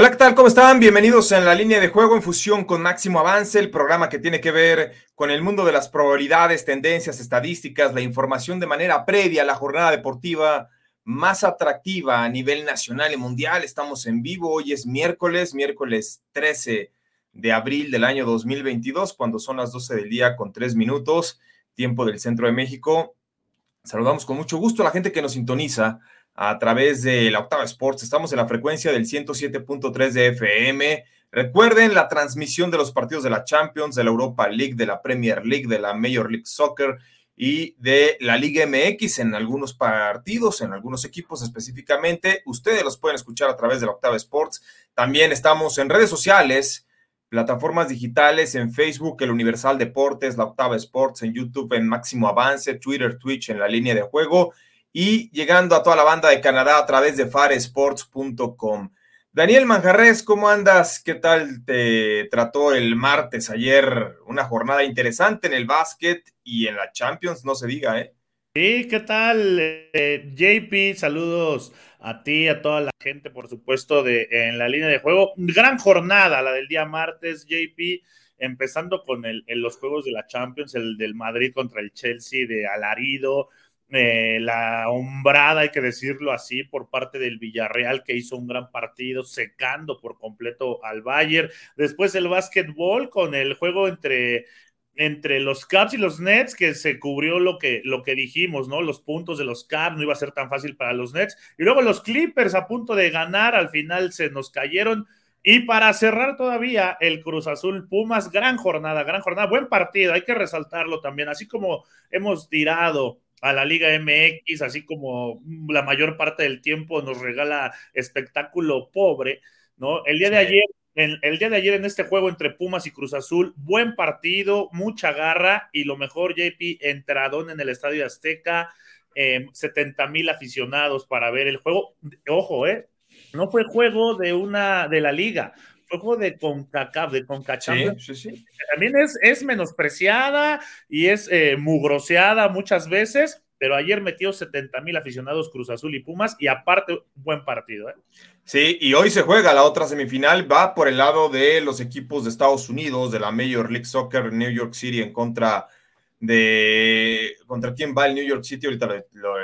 Hola, ¿qué tal? ¿Cómo están? Bienvenidos en la línea de juego en fusión con Máximo Avance, el programa que tiene que ver con el mundo de las probabilidades, tendencias, estadísticas, la información de manera previa a la jornada deportiva más atractiva a nivel nacional y mundial. Estamos en vivo, hoy es miércoles, miércoles 13 de abril del año 2022, cuando son las 12 del día con 3 minutos, tiempo del centro de México. Saludamos con mucho gusto a la gente que nos sintoniza a través de la Octava Sports. Estamos en la frecuencia del 107.3 de FM. Recuerden la transmisión de los partidos de la Champions, de la Europa League, de la Premier League, de la Major League Soccer y de la Liga MX en algunos partidos, en algunos equipos específicamente. Ustedes los pueden escuchar a través de la Octava Sports. También estamos en redes sociales, plataformas digitales, en Facebook, el Universal Deportes, la Octava Sports, en YouTube, en Máximo Avance, Twitter, Twitch, en la línea de juego y llegando a toda la banda de Canadá a través de faresports.com. Daniel Manjarres, ¿cómo andas? ¿Qué tal te trató el martes ayer? Una jornada interesante en el básquet y en la Champions, no se diga, ¿eh? Sí, ¿qué tal? Eh, JP, saludos a ti, a toda la gente, por supuesto, de, en la línea de juego. Gran jornada, la del día martes, JP, empezando con el, en los juegos de la Champions, el del Madrid contra el Chelsea de Alarido, eh, la hombrada, hay que decirlo así, por parte del Villarreal, que hizo un gran partido, secando por completo al Bayern. Después el básquetbol con el juego entre, entre los Caps y los Nets, que se cubrió lo que, lo que dijimos, ¿no? Los puntos de los Caps, no iba a ser tan fácil para los Nets. Y luego los Clippers a punto de ganar, al final se nos cayeron. Y para cerrar todavía el Cruz Azul Pumas, gran jornada, gran jornada, buen partido, hay que resaltarlo también, así como hemos tirado a la Liga MX, así como la mayor parte del tiempo nos regala espectáculo pobre, ¿no? El día de ayer, en, el día de ayer en este juego entre Pumas y Cruz Azul, buen partido, mucha garra y lo mejor, JP, entradón en el Estadio Azteca, 70 em, mil aficionados para ver el juego. Ojo, ¿eh? No fue juego de una de la liga, juego de CONCACAF, de CONCACHAF, sí, sí, también es, es menospreciada y es eh, mugroseada muchas veces, pero ayer metió 70 mil aficionados Cruz Azul y Pumas y aparte, buen partido. ¿eh? Sí, y hoy se juega la otra semifinal, va por el lado de los equipos de Estados Unidos, de la Major League Soccer New York City en contra de... ¿Contra quién va el New York City? Ahorita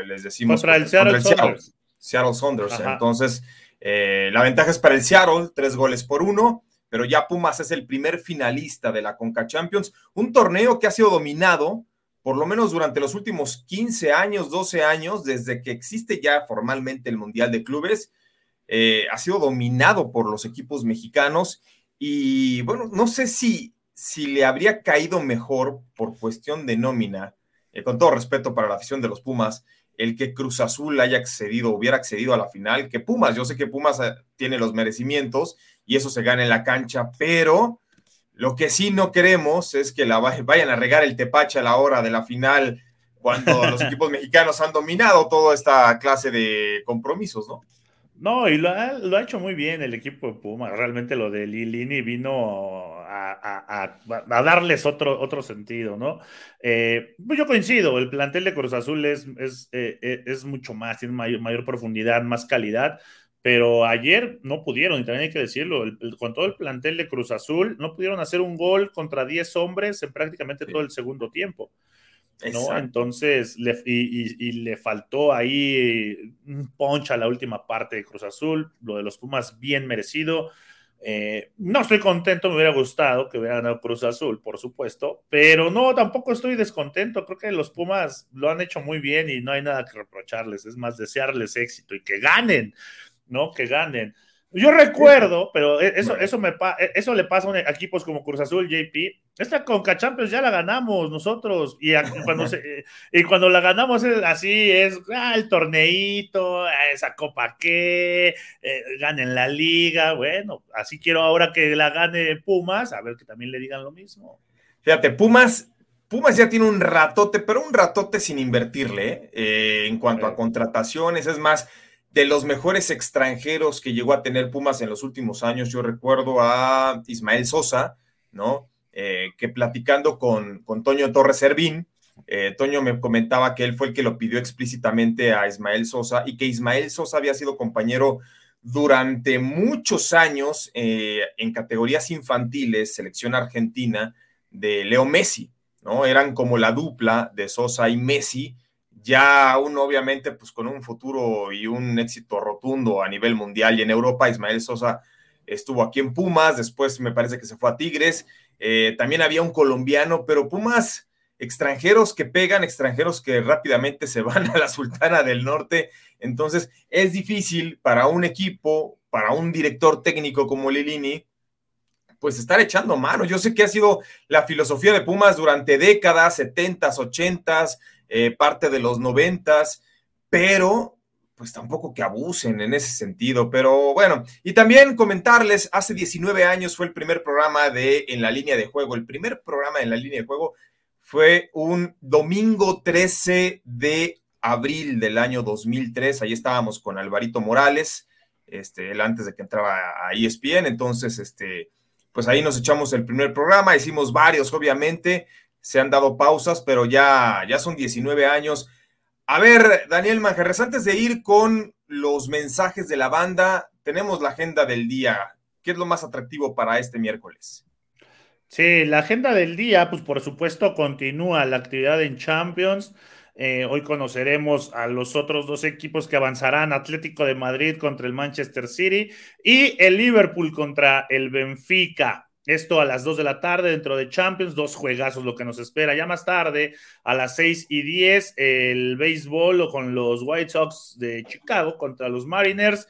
les decimos. Contra el Seattle, Saunders. Seattle Saunders. Entonces eh, la ventaja es para el Seattle, tres goles por uno, pero ya Pumas es el primer finalista de la Conca Champions, un torneo que ha sido dominado por lo menos durante los últimos 15 años, 12 años, desde que existe ya formalmente el Mundial de Clubes, eh, ha sido dominado por los equipos mexicanos y bueno, no sé si, si le habría caído mejor por cuestión de nómina, eh, con todo respeto para la afición de los Pumas, el que Cruz Azul haya accedido, hubiera accedido a la final, que Pumas, yo sé que Pumas eh, tiene los merecimientos y eso se gana en la cancha, pero lo que sí no queremos es que la vayan a regar el tepache a la hora de la final cuando los equipos mexicanos han dominado toda esta clase de compromisos, ¿no? No, y lo ha, hecho muy bien el equipo de Pumas. Realmente lo de Lilini vino a, darles otro, otro sentido, ¿no? Eh, pues yo coincido, el plantel de Cruz Azul es, es, eh, eh, es mucho más, tiene mayor, profundidad, más calidad, pero ayer no pudieron, y también hay que decirlo, con todo el plantel de Cruz Azul, no pudieron hacer un gol contra 10 hombres en prácticamente todo el segundo tiempo. ¿no? Entonces, le, y, le faltó ahí un punch a la última parte de Cruz Azul, lo de los Pumas bien merecido. Eh, no estoy contento, me hubiera gustado que hubiera ganado Cruz Azul, por supuesto, pero no, tampoco estoy descontento. Creo que los Pumas lo han hecho muy bien y no hay nada que reprocharles. Es más, desearles éxito y que ganen, ¿no? Que ganen. Yo recuerdo, pero e, eso, eso, me e, eso le pasa a equipos como Cruz Azul, JP. Esta Conca Champions ya la ganamos nosotros. Y cuando, y cuando la ganamos es así, es ah, el torneito, esa copa que, eh, ganen la liga. Bueno, así quiero ahora que la gane Pumas, a ver que también le digan lo mismo. Fíjate, Pumas, Pumas ya tiene un ratote, pero un ratote sin invertirle eh, en cuanto a contrataciones. Es más, de los mejores extranjeros que llegó a tener Pumas en los últimos años, yo recuerdo a Ismael Sosa, ¿no? Eh, que platicando con, con, Toño Torres Servín, eh, Toño me comentaba que él fue el que lo pidió explícitamente a Ismael Sosa y que Ismael Sosa había sido compañero durante muchos años eh, en categorías infantiles, selección argentina, de Leo Messi, ¿no? Eran como la dupla de Sosa y Messi ya aún obviamente pues con un futuro y un éxito rotundo a nivel mundial y en Europa, Ismael Sosa estuvo aquí en Pumas, después me parece que se fue a Tigres, eh, también había un colombiano, pero Pumas extranjeros que pegan, extranjeros que rápidamente se van a la Sultana del Norte, entonces es difícil para un equipo, para un director técnico como Lilini, pues estar echando mano. Yo sé que ha sido la filosofía de Pumas durante décadas, setentas, ochentas, eh, parte de los noventas, pero pues tampoco que abusen en ese sentido, pero bueno, y también comentarles, hace 19 años fue el primer programa de En la línea de juego, el primer programa en la línea de juego fue un domingo 13 de abril del año 2003, ahí estábamos con Alvarito Morales, este, él antes de que entraba a ESPN, entonces, este, pues ahí nos echamos el primer programa, hicimos varios, obviamente, se han dado pausas, pero ya, ya son 19 años. A ver, Daniel Manjarres, antes de ir con los mensajes de la banda, tenemos la agenda del día. ¿Qué es lo más atractivo para este miércoles? Sí, la agenda del día, pues por supuesto continúa la actividad en Champions. Eh, hoy conoceremos a los otros dos equipos que avanzarán, Atlético de Madrid contra el Manchester City y el Liverpool contra el Benfica. Esto a las 2 de la tarde dentro de Champions, dos juegazos lo que nos espera. Ya más tarde, a las 6 y 10, el béisbol con los White Sox de Chicago contra los Mariners.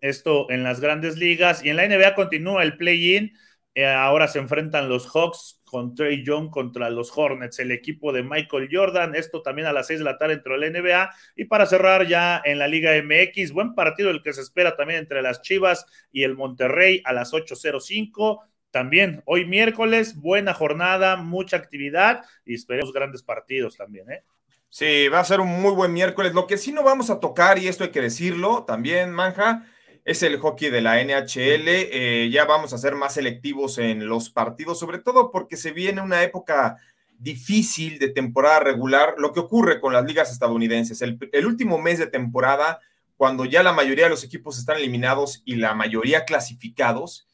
Esto en las grandes ligas. Y en la NBA continúa el play-in. Eh, ahora se enfrentan los Hawks con Trey Young contra los Hornets, el equipo de Michael Jordan. Esto también a las 6 de la tarde dentro de la NBA. Y para cerrar ya en la Liga MX, buen partido el que se espera también entre las Chivas y el Monterrey a las 8.05 también hoy miércoles, buena jornada, mucha actividad y esperemos grandes partidos también, ¿eh? Sí, va a ser un muy buen miércoles. Lo que sí no vamos a tocar, y esto hay que decirlo también, Manja, es el hockey de la NHL. Eh, ya vamos a ser más selectivos en los partidos, sobre todo porque se viene una época difícil de temporada regular, lo que ocurre con las ligas estadounidenses. El, el último mes de temporada, cuando ya la mayoría de los equipos están eliminados y la mayoría clasificados,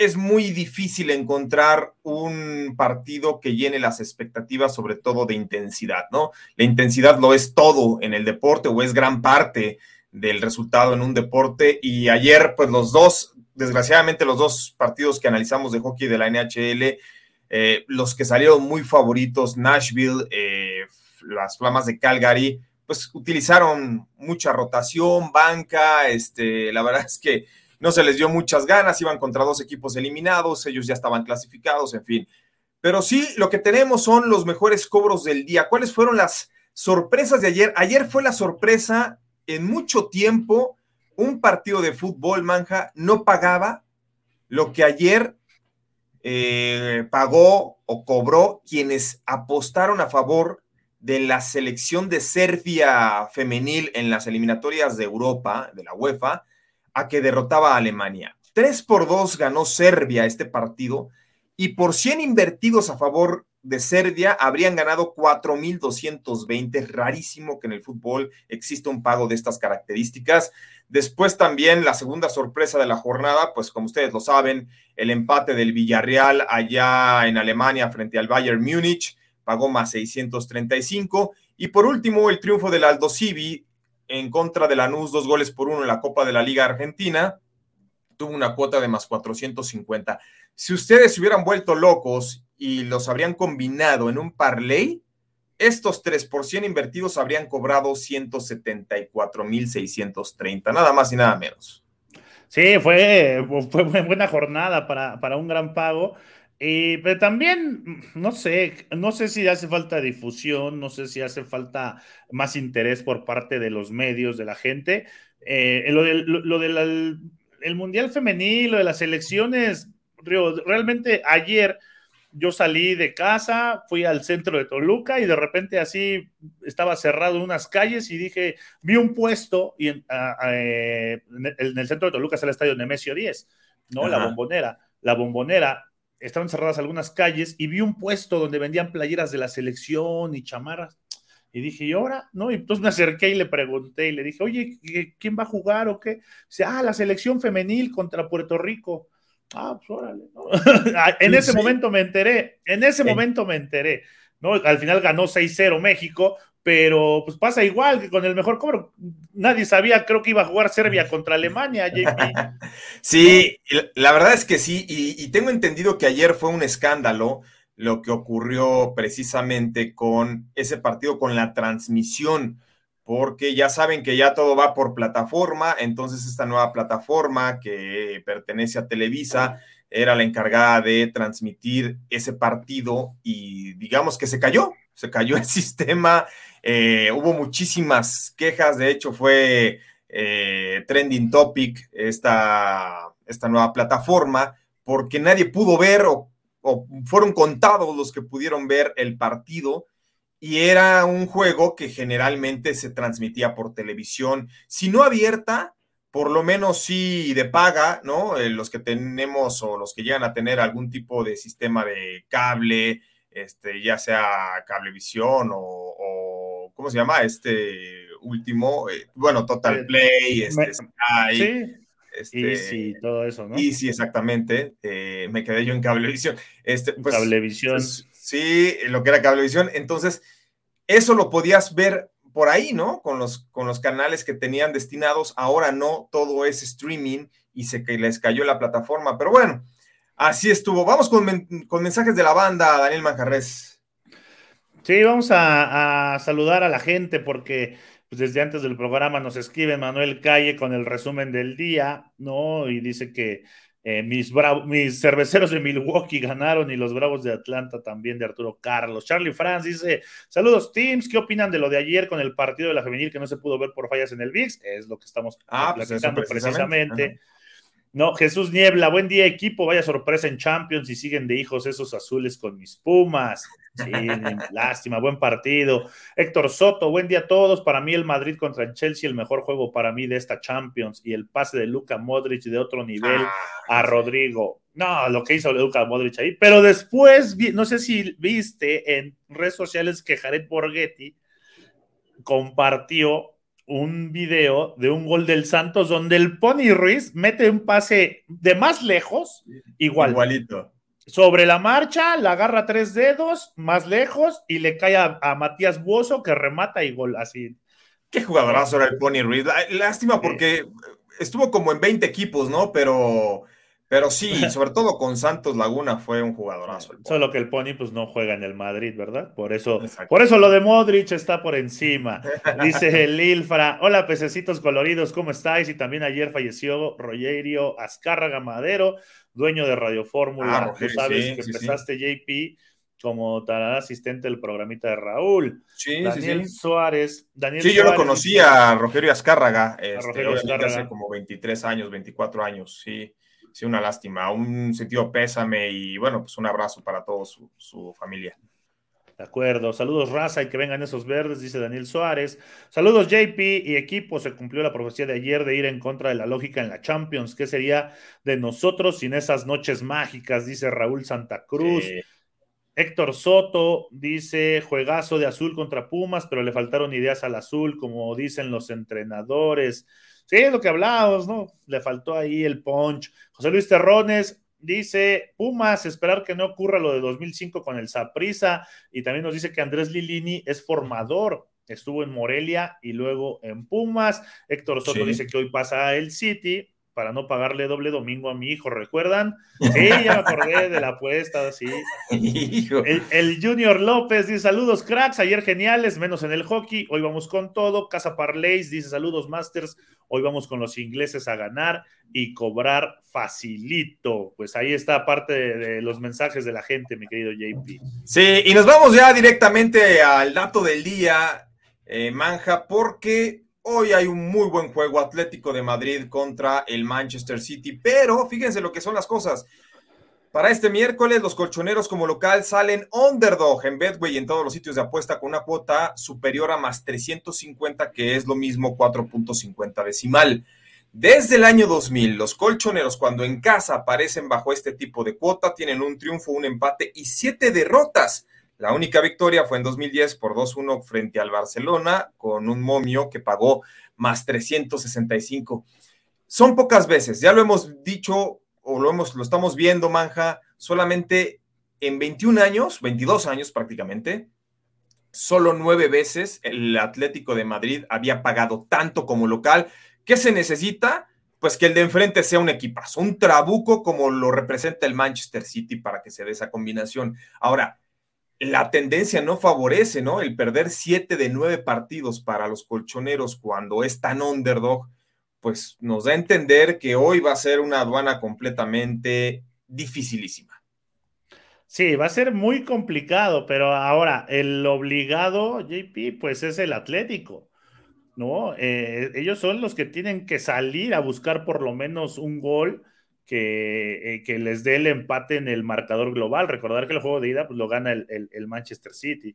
es muy difícil encontrar un partido que llene las expectativas, sobre todo de intensidad, ¿no? La intensidad lo es todo en el deporte o es gran parte del resultado en un deporte. Y ayer, pues los dos, desgraciadamente los dos partidos que analizamos de hockey de la NHL, eh, los que salieron muy favoritos, Nashville, eh, las Flamas de Calgary, pues utilizaron mucha rotación, banca, este, la verdad es que no se les dio muchas ganas, iban contra dos equipos eliminados, ellos ya estaban clasificados, en fin. Pero sí, lo que tenemos son los mejores cobros del día. ¿Cuáles fueron las sorpresas de ayer? Ayer fue la sorpresa en mucho tiempo. Un partido de fútbol, manja, no pagaba lo que ayer eh, pagó o cobró quienes apostaron a favor de la selección de Serbia femenil en las eliminatorias de Europa, de la UEFA, a que derrotaba a Alemania. 3 por 2 ganó Serbia este partido y por 100 invertidos a favor de Serbia habrían ganado 4.220. Rarísimo que en el fútbol exista un pago de estas características. Después también la segunda sorpresa de la jornada, pues como ustedes lo saben, el empate del Villarreal allá en Alemania frente al Bayern Múnich pagó más 635. Y por último, el triunfo del Aldo Civi en contra de Lanús, dos goles por uno en la Copa de la Liga Argentina, tuvo una cuota de más 450. Si ustedes se hubieran vuelto locos y los habrían combinado en un parlay, estos 3 por 100 invertidos habrían cobrado 174.630, nada más y nada menos. Sí, fue, fue buena jornada para, para un gran pago. Pero también, no sé, no sé si hace falta difusión, no sé si hace falta más interés por parte de los medios, de la gente. Eh, lo del, lo, del el Mundial Femenil, lo de las elecciones, realmente ayer yo salí de casa, fui al centro de Toluca y de repente así estaba cerrado unas calles y dije, vi un puesto y en, eh, en el centro de Toluca está el estadio Nemesio 10, ¿no? La bombonera. La bombonera estaban cerradas algunas calles y vi un puesto donde vendían playeras de la selección y chamarras. Y dije, ¿y ahora? ¿No? Y entonces me acerqué y le pregunté y le dije, oye, ¿quién va a jugar o qué? Dice, ah, la selección femenil contra Puerto Rico. Ah, pues órale. Ah, en ese momento me enteré, en ese momento me enteré. ¿no? Al final ganó 6-0 México, pero pues pasa igual que con el mejor cobro. Nadie sabía, creo que iba a jugar Serbia contra Alemania, JP. sí, la verdad es que sí, y, tengo entendido que ayer fue un escándalo lo que ocurrió precisamente con ese partido, con la transmisión, porque ya saben que ya todo va por plataforma, entonces esta nueva plataforma que pertenece a Televisa era la encargada de transmitir ese partido y digamos que se cayó, se cayó el sistema, eh, hubo muchísimas quejas, de hecho fue eh, trending topic esta, esta nueva plataforma, porque nadie pudo ver o, fueron contados los que pudieron ver el partido y era un juego que generalmente se transmitía por televisión, si no abierta, por lo menos sí de paga, ¿no? Eh, los que tenemos o los que llegan a tener algún tipo de sistema de cable, este, ya sea cablevisión o, o ¿cómo se llama? Este último, eh, bueno, Total Play, este, Sky, sí. Este, Easy, todo eso, ¿no? Easy, exactamente. Eh, me quedé yo en cablevisión. Este, pues, cablevisión. Pues, sí, lo que era cablevisión. Entonces, eso lo podías ver por ahí, ¿no? Con los, con los canales que tenían destinados. Ahora no, todo es streaming y se les cayó la plataforma. Pero bueno, Así estuvo. Vamos con, mensajes de la banda, Daniel Manjarres. Sí, vamos a, saludar a la gente porque pues, desde antes del programa nos escribe Manuel Calle con el resumen del día, ¿no? Y dice que eh, mis, mis cerveceros de Milwaukee ganaron y los Bravos de Atlanta también de Arturo Carlos. Charlie Franz dice: Saludos, teams. ¿Qué opinan de lo de ayer con el partido de la femenil que no se pudo ver por fallas en el VIX? Es lo que estamos ah, pues precisamente. No, Jesús Niebla, buen día equipo, vaya sorpresa en Champions y siguen de hijos esos azules con mis Pumas. Sí, lástima, buen partido. Héctor Soto, buen día a todos. Para mí el Madrid contra el Chelsea, el mejor juego para mí de esta Champions y el pase de Luca Modric de otro nivel ah, a Rodrigo. No, lo que hizo Luca Modric ahí. Pero después, no sé si viste en redes sociales que Jared Borghetti compartió un video de un gol del Santos donde el Pony Ruiz mete un pase de más lejos, igual. Igualito. Sobre la marcha, la agarra tres dedos, más lejos, y le cae a, Matías Buoso que remata y gol así. Qué jugadorazo era el Pony Ruiz. Lástima porque estuvo como en 20 equipos, ¿no? Pero pero sí, sobre todo con Santos Laguna fue un jugadorazo. Solo que el Pony pues no juega en el Madrid, ¿verdad? Por eso, por eso lo de Modric está por encima. Dice Lilfra, hola pececitos coloridos, ¿cómo estáis? Y también ayer falleció Rogerio Azcárraga Madero, dueño de Radio Fórmula. Ah, Tú sabes que empezaste JP como tal asistente del programita de Raúl. Sí, Daniel Suárez. Daniel sí, yo lo conocía a Rogerio Azcárraga, este, hace como 23 años, 24 años, sí sí, una lástima, un sentido pésame y bueno, pues un abrazo para toda su, familia. De acuerdo. Saludos, raza, y que vengan esos verdes, dice Daniel Suárez. Saludos, JP y equipo. Se cumplió la profecía de ayer de ir en contra de la lógica en la Champions. ¿Qué sería de nosotros sin esas noches mágicas? Dice Raúl Santa Cruz. Héctor Soto dice: juegazo de azul contra Pumas, pero le faltaron ideas al azul, como dicen los entrenadores. Sí, es lo que hablábamos, ¿no? Le faltó ahí el punch. José Luis Terrones dice, Pumas, esperar que no ocurra lo de 2005 con el Saprisa. Y también nos dice que Andrés Lilini es formador. Estuvo en Morelia y luego en Pumas. Héctor Soto dice que hoy pasa el City. Para no pagarle doble domingo a mi hijo, ¿recuerdan? Sí, ya me acordé de la apuesta, sí. El, el, Junior López dice saludos cracks, ayer geniales, menos en el hockey, hoy vamos con todo. Casa Parleys dice saludos Masters, hoy vamos con los ingleses a ganar y cobrar facilito. Pues ahí está parte de, los mensajes de la gente, mi querido JP. Sí, y nos vamos ya directamente al dato del día, eh, Manja, porque Hoy hay un muy buen juego Atlético de Madrid contra el Manchester City, pero fíjense lo que son las cosas. Para este miércoles, los colchoneros como local salen underdog en Betway y en todos los sitios de apuesta con una cuota superior a más 350, que es lo mismo 4.50 decimal. Desde el año 2000, los colchoneros cuando en casa aparecen bajo este tipo de cuota tienen un triunfo, un empate y siete derrotas. La única victoria fue en 2010 por 2-1 frente al Barcelona con un momio que pagó más 365. Son pocas veces, ya lo hemos dicho o lo, hemos, lo estamos viendo, Manja, solamente en 21 años, 22 años prácticamente, solo nueve veces el Atlético de Madrid había pagado tanto como local. ¿Qué se necesita? Pues que el de enfrente sea un equipazo, un trabuco como lo representa el Manchester City para que se dé esa combinación. Ahora, la tendencia no favorece, ¿no? El perder siete de nueve partidos para los colchoneros cuando es tan underdog, pues nos da a entender que hoy va a ser una aduana completamente dificilísima. Sí, va a ser muy complicado, pero ahora el obligado, JP, pues es el Atlético, ¿no? Eh, ellos son los que tienen que salir a buscar por lo menos un gol eh, que, les dé el empate en el marcador global. Recordar que el juego de ida pues, lo gana el, Manchester City,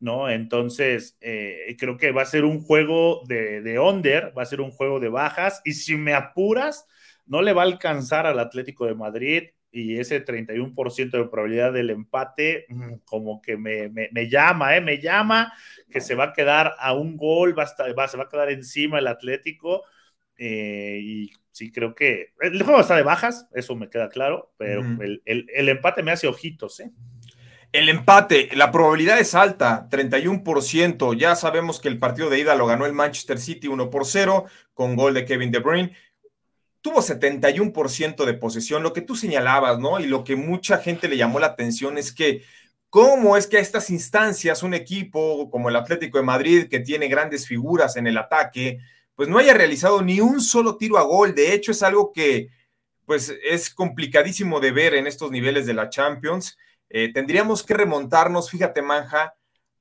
¿no? Entonces, eh, creo que va a ser un juego de, de under, va a ser un juego de bajas, y si me apuras, no le va a alcanzar al Atlético de Madrid y ese 31% de probabilidad del empate, mm, como que me, llama, ¿eh? Me llama que se va a quedar a un gol, va va, se va a quedar encima el Atlético. Eh, y sí creo que el juego está de bajas, eso me queda claro, pero el, empate me hace ojitos, ¿eh? El empate, la probabilidad es alta, 31%. Ya sabemos que el partido de ida lo ganó el Manchester City 1 por 0 con gol de Kevin De Bruyne. Tuvo 71% de posesión, lo que tú señalabas, ¿no? Y lo que mucha gente le llamó la atención es que cómo es que a estas instancias un equipo como el Atlético de Madrid, que tiene grandes figuras en el ataque, pues no haya realizado ni un solo tiro a gol. De hecho, es algo que pues es complicadísimo de ver en estos niveles de la Champions. Eh, tendríamos que remontarnos, fíjate, Manja,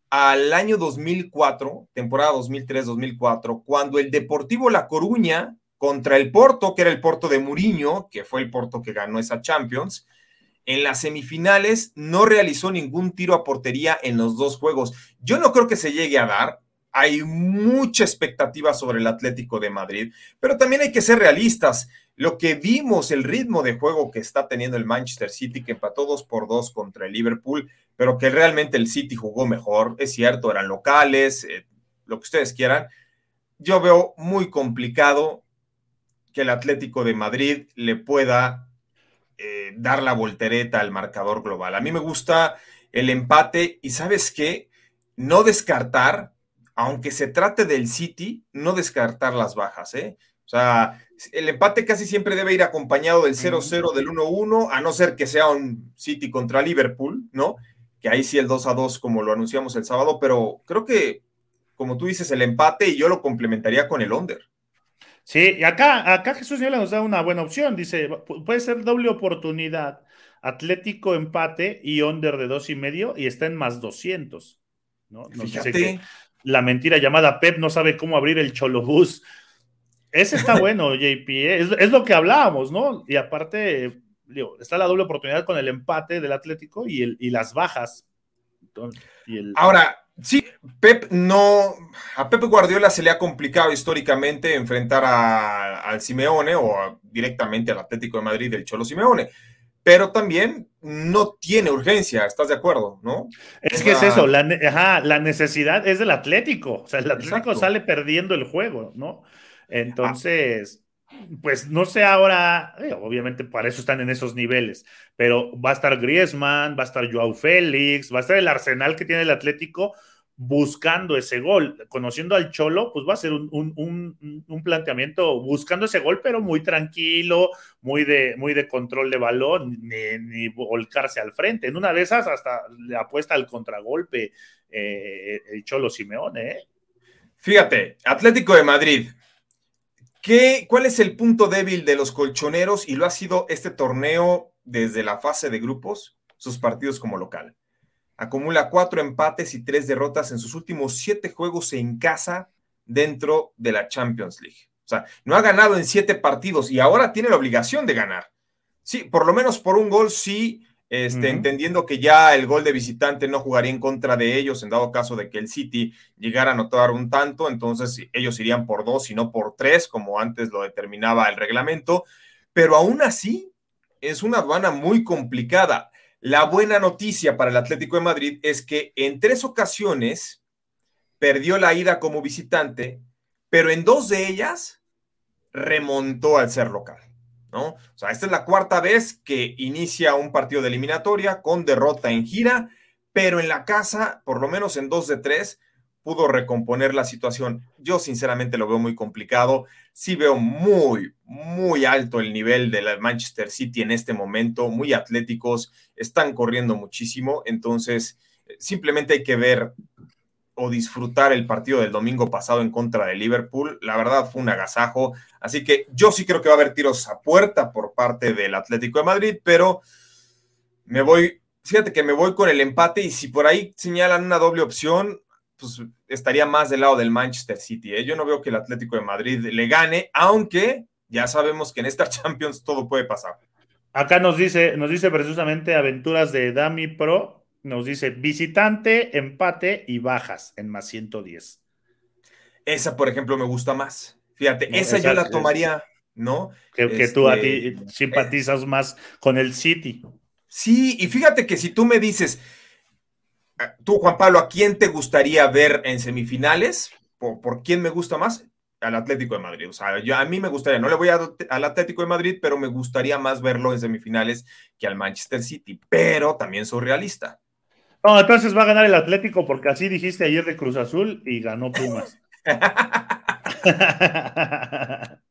al año 2004, temporada 2003-2004, cuando el Deportivo La Coruña contra el Porto, que era el Porto de Muriño, que fue el Porto que ganó esa Champions, en las semifinales no realizó ningún tiro a portería en los dos juegos. Yo no creo que se llegue a dar, hay mucha expectativa sobre el Atlético de Madrid, pero también hay que ser realistas. Lo que vimos, el ritmo de juego que está teniendo el Manchester City, que empató dos por dos contra el Liverpool, pero que realmente el City jugó mejor, es cierto, eran locales, eh, lo que ustedes quieran. Yo veo muy complicado que el Atlético de Madrid le pueda eh, dar la voltereta al marcador global. A mí me gusta el empate y sabes qué, no descartar aunque se trate del City, no descartar las bajas, ¿eh? O sea, el empate casi siempre debe ir acompañado del 0-0, del 1-1, a no ser que sea un City contra Liverpool, ¿no? Que ahí sí el 2-2, como lo anunciamos el sábado, pero creo que, como tú dices, el empate y yo lo complementaría con el under. Sí, y acá, acá Jesús Viola nos da una buena opción, dice, puede ser doble oportunidad, Atlético empate y under de dos y medio y está en más 200. ¿no? no Fíjate la mentira llamada Pep no sabe cómo abrir el cholobús. Ese está bueno, JP, ¿eh? es, lo que hablábamos, ¿no? Y aparte, está la doble oportunidad con el empate del Atlético y, el, y las bajas. Ahora, sí, Pep no, a Pep Guardiola se le ha complicado históricamente enfrentar al Simeone o directamente al Atlético de Madrid del Cholo Simeone pero también no tiene urgencia, ¿estás de acuerdo? ¿No? Es que es eso, la, necesidad es del Atlético, o sea, el Atlético sale perdiendo el juego, ¿no? Entonces, pues no sé ahora, eh, obviamente para eso están en esos niveles, pero va a estar Griezmann, va a estar Joao Félix, va a estar el arsenal que tiene el Atlético buscando ese gol. Conociendo al Cholo, pues va a ser un, planteamiento buscando ese gol, pero muy tranquilo, muy de, muy de control de balón, ni, volcarse al frente. En una de esas hasta le apuesta al contragolpe eh, el Cholo Simeone. ¿eh? Fíjate, Atlético de Madrid. ¿Qué, ¿Cuál es el punto débil de los colchoneros? Y lo ha sido este torneo desde la fase de grupos, sus partidos como local acumula cuatro empates y tres derrotas en sus últimos siete juegos en casa dentro de la Champions League. O sea, no ha ganado en siete partidos y ahora tiene la obligación de ganar. Sí, por lo menos por un gol sí, este, entendiendo que ya el gol de visitante no jugaría en contra de ellos en dado caso de que el City llegara a anotar un tanto, entonces ellos irían por dos y no por tres, como antes lo determinaba el reglamento, pero aún así es una aduana muy complicada. La buena noticia para el Atlético de Madrid es que en tres ocasiones perdió la ida como visitante, pero en dos de ellas remontó al ser local. ¿no? O sea, esta es la cuarta vez que inicia un partido de eliminatoria con derrota en gira, pero en la casa, por lo menos en dos de tres, pudo recomponer la situación. Yo sinceramente lo veo muy complicado. Sí veo muy, muy alto el nivel de la Manchester City en este momento, muy atléticos, están corriendo muchísimo, entonces simplemente hay que ver o disfrutar el partido del domingo pasado en contra de Liverpool. La verdad fue un agasajo, así que yo sí creo que va a haber tiros a puerta por parte del Atlético de Madrid, pero me voy, fíjate que me voy con el empate y si por ahí señalan una doble opción, pues estaría más del lado del Manchester City. ¿eh? Yo no veo que el Atlético de Madrid le gane, aunque ya sabemos que en esta Champions todo puede pasar. Acá nos dice, nos dice precisamente Aventuras de Dami Pro, nos dice visitante, empate y bajas en más 110. Esa, por ejemplo, me gusta más. Fíjate, esa, yo la tomaría, ¿no? Que, tú a ti este, simpatizas más con el City. Sí, y fíjate que si tú me dices, Tú, Juan Pablo, ¿a quién te gustaría ver en semifinales? ¿Por, quién me gusta más? Al Atlético de Madrid. O sea, yo, a mí me gustaría, no le voy al Atlético de Madrid, pero me gustaría más verlo en semifinales que al Manchester City. Pero también soy realista. No, entonces va a ganar el Atlético porque así dijiste ayer de Cruz Azul y ganó Pumas.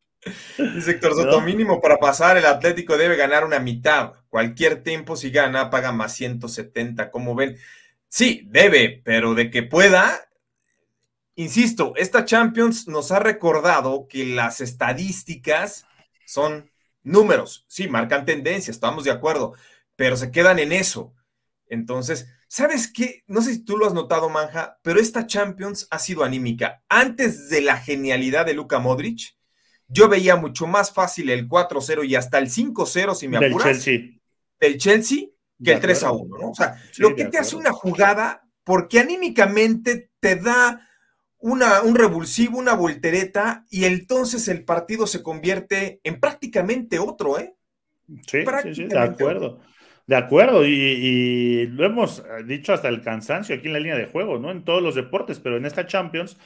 Dice Héctor Soto, mínimo para pasar, el Atlético debe ganar una mitad. Cualquier tiempo, si gana, paga más 170. ¿Cómo ven? Sí, debe, pero de que pueda, insisto, esta Champions nos ha recordado que las estadísticas son números, sí, marcan tendencia, estamos de acuerdo, pero se quedan en eso. Entonces, ¿sabes qué? No sé si tú lo has notado, Manja, pero esta Champions ha sido anímica. Antes de la genialidad de Luka Modric, yo veía mucho más fácil el 4-0 y hasta el 5-0, si me apuras. Del Chelsea. Del Chelsea que el 3 a 1, ¿no? O sea, lo que te hace una jugada, porque anímicamente te da una, un revulsivo, una voltereta, y entonces el partido se convierte en prácticamente otro, ¿eh? Sí, sí, de acuerdo. De acuerdo, y, lo hemos dicho hasta el cansancio aquí en la línea de juego, ¿no? En todos los deportes, pero en esta Champions,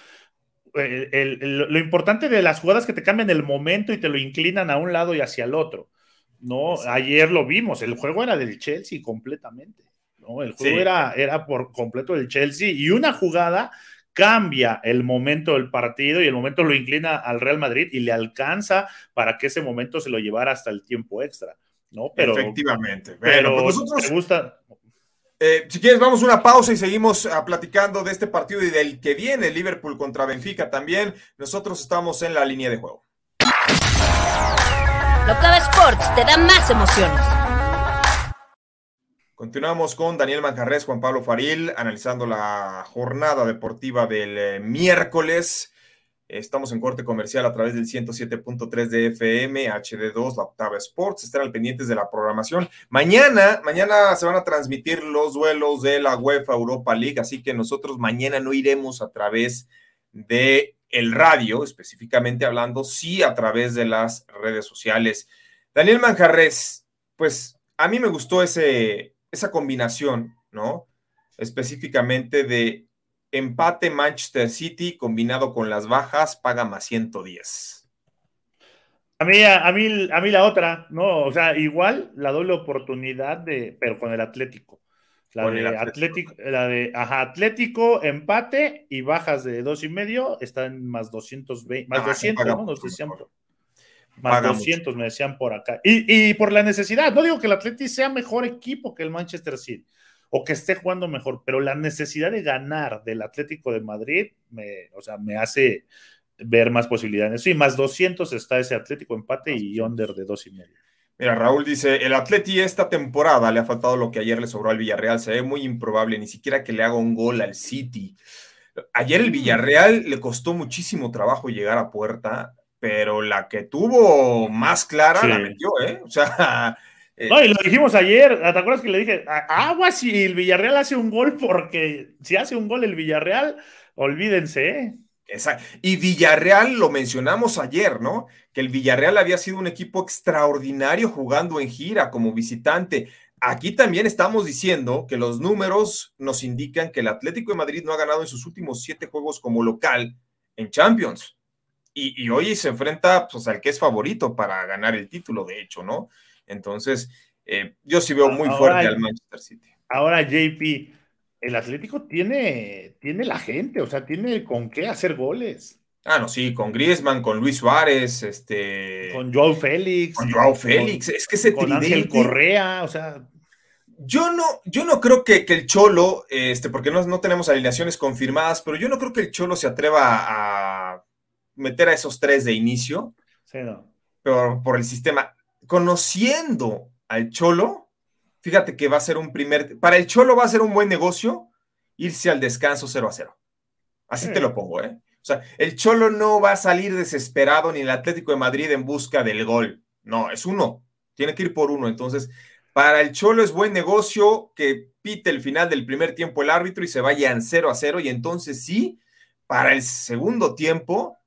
eh, lo importante de las jugadas que te cambian el momento y te lo inclinan a un lado y hacia el otro. No, ayer lo vimos, el juego era del Chelsea completamente. ¿no? El juego era, era por completo del Chelsea y una jugada cambia el momento del partido y el momento lo inclina al Real Madrid y le alcanza para que ese momento se lo llevara hasta el tiempo extra. ¿no? Pero, Efectivamente. pero pues nosotros, gusta. Eh, si quieres, vamos a una pausa y seguimos ah, platicando de este partido y del que viene, Liverpool contra Benfica también. Nosotros estamos en la línea de juego. Locava Sports te da más emociones. Continuamos con Daniel Manjarres, Juan Pablo Faril, analizando la jornada deportiva del eh, miércoles. Estamos en corte comercial a través del 107.3 de FM, HD2, la octava Sports. Al pendientes de la programación. Mañana, mañana se van a transmitir los duelos de la UEFA Europa League, así que nosotros mañana no iremos a través de el radio, específicamente hablando, sí a través de las redes sociales. Daniel Manjarres, pues a mí me gustó ese, esa combinación, ¿no? Específicamente de empate Manchester City combinado con las bajas, paga más 110. A mí, a, mí, a mí la otra, ¿no? O sea, igual la doble oportunidad de, pero con el Atlético. La de Atlético, la de Atlético, empate y bajas de dos y medio están más 220, más 200, ¿no? Nos decían, más 200 me decían por acá. Y, por la necesidad, no digo que el Atlético sea mejor equipo que el Manchester City o que esté jugando mejor, pero la necesidad de ganar del Atlético de Madrid me, o sea, me hace ver más posibilidades. Sí, más 200 está ese Atlético empate y under de dos y medio. Mira, Raúl dice, el Atleti esta temporada le ha faltado lo que ayer le sobró al Villarreal, se ve muy improbable, ni siquiera que le haga un gol al City. Ayer el Villarreal le costó muchísimo trabajo llegar a puerta, pero la que tuvo más clara la metió, ¿eh? O sea... Eh, no, y lo dijimos ayer, ¿te acuerdas que le dije, agua si el Villarreal hace un gol? Porque si hace un gol el Villarreal, olvídense, ¿eh? Y Villarreal, lo mencionamos ayer, ¿no? Que el Villarreal había sido un equipo extraordinario jugando en gira como visitante. Aquí también estamos diciendo que los números nos indican que el Atlético de Madrid no ha ganado en sus últimos siete juegos como local en Champions. Y, hoy se enfrenta pues, al que es favorito para ganar el título, de hecho, ¿no? Entonces, eh, yo sí veo muy fuerte al Manchester City. Ahora, JP, el Atlético tiene, tiene la gente, o sea, tiene con qué hacer goles. Ah, no, sí, con Griezmann, con Luis Suárez, este. Con Joao Félix. Con Joao Félix. es que ese con Ángel Correa, o sea. Yo no, yo no creo que, el Cholo, este, porque no, no, tenemos alineaciones confirmadas, pero yo no creo que el Cholo se atreva a meter a esos tres de inicio. Sí, no. Pero por el sistema. Conociendo al Cholo, fíjate que va a ser un primer, para el Cholo va a ser un buen negocio irse al descanso 0 a 0. Así te lo pongo, ¿eh? O sea, el Cholo no va a salir desesperado ni el Atlético de Madrid en busca del gol. No, es uno. Tiene que ir por uno. Entonces, para el Cholo es buen negocio que pite el final del primer tiempo el árbitro y se vayan 0 a 0. Y entonces sí, para el segundo tiempo,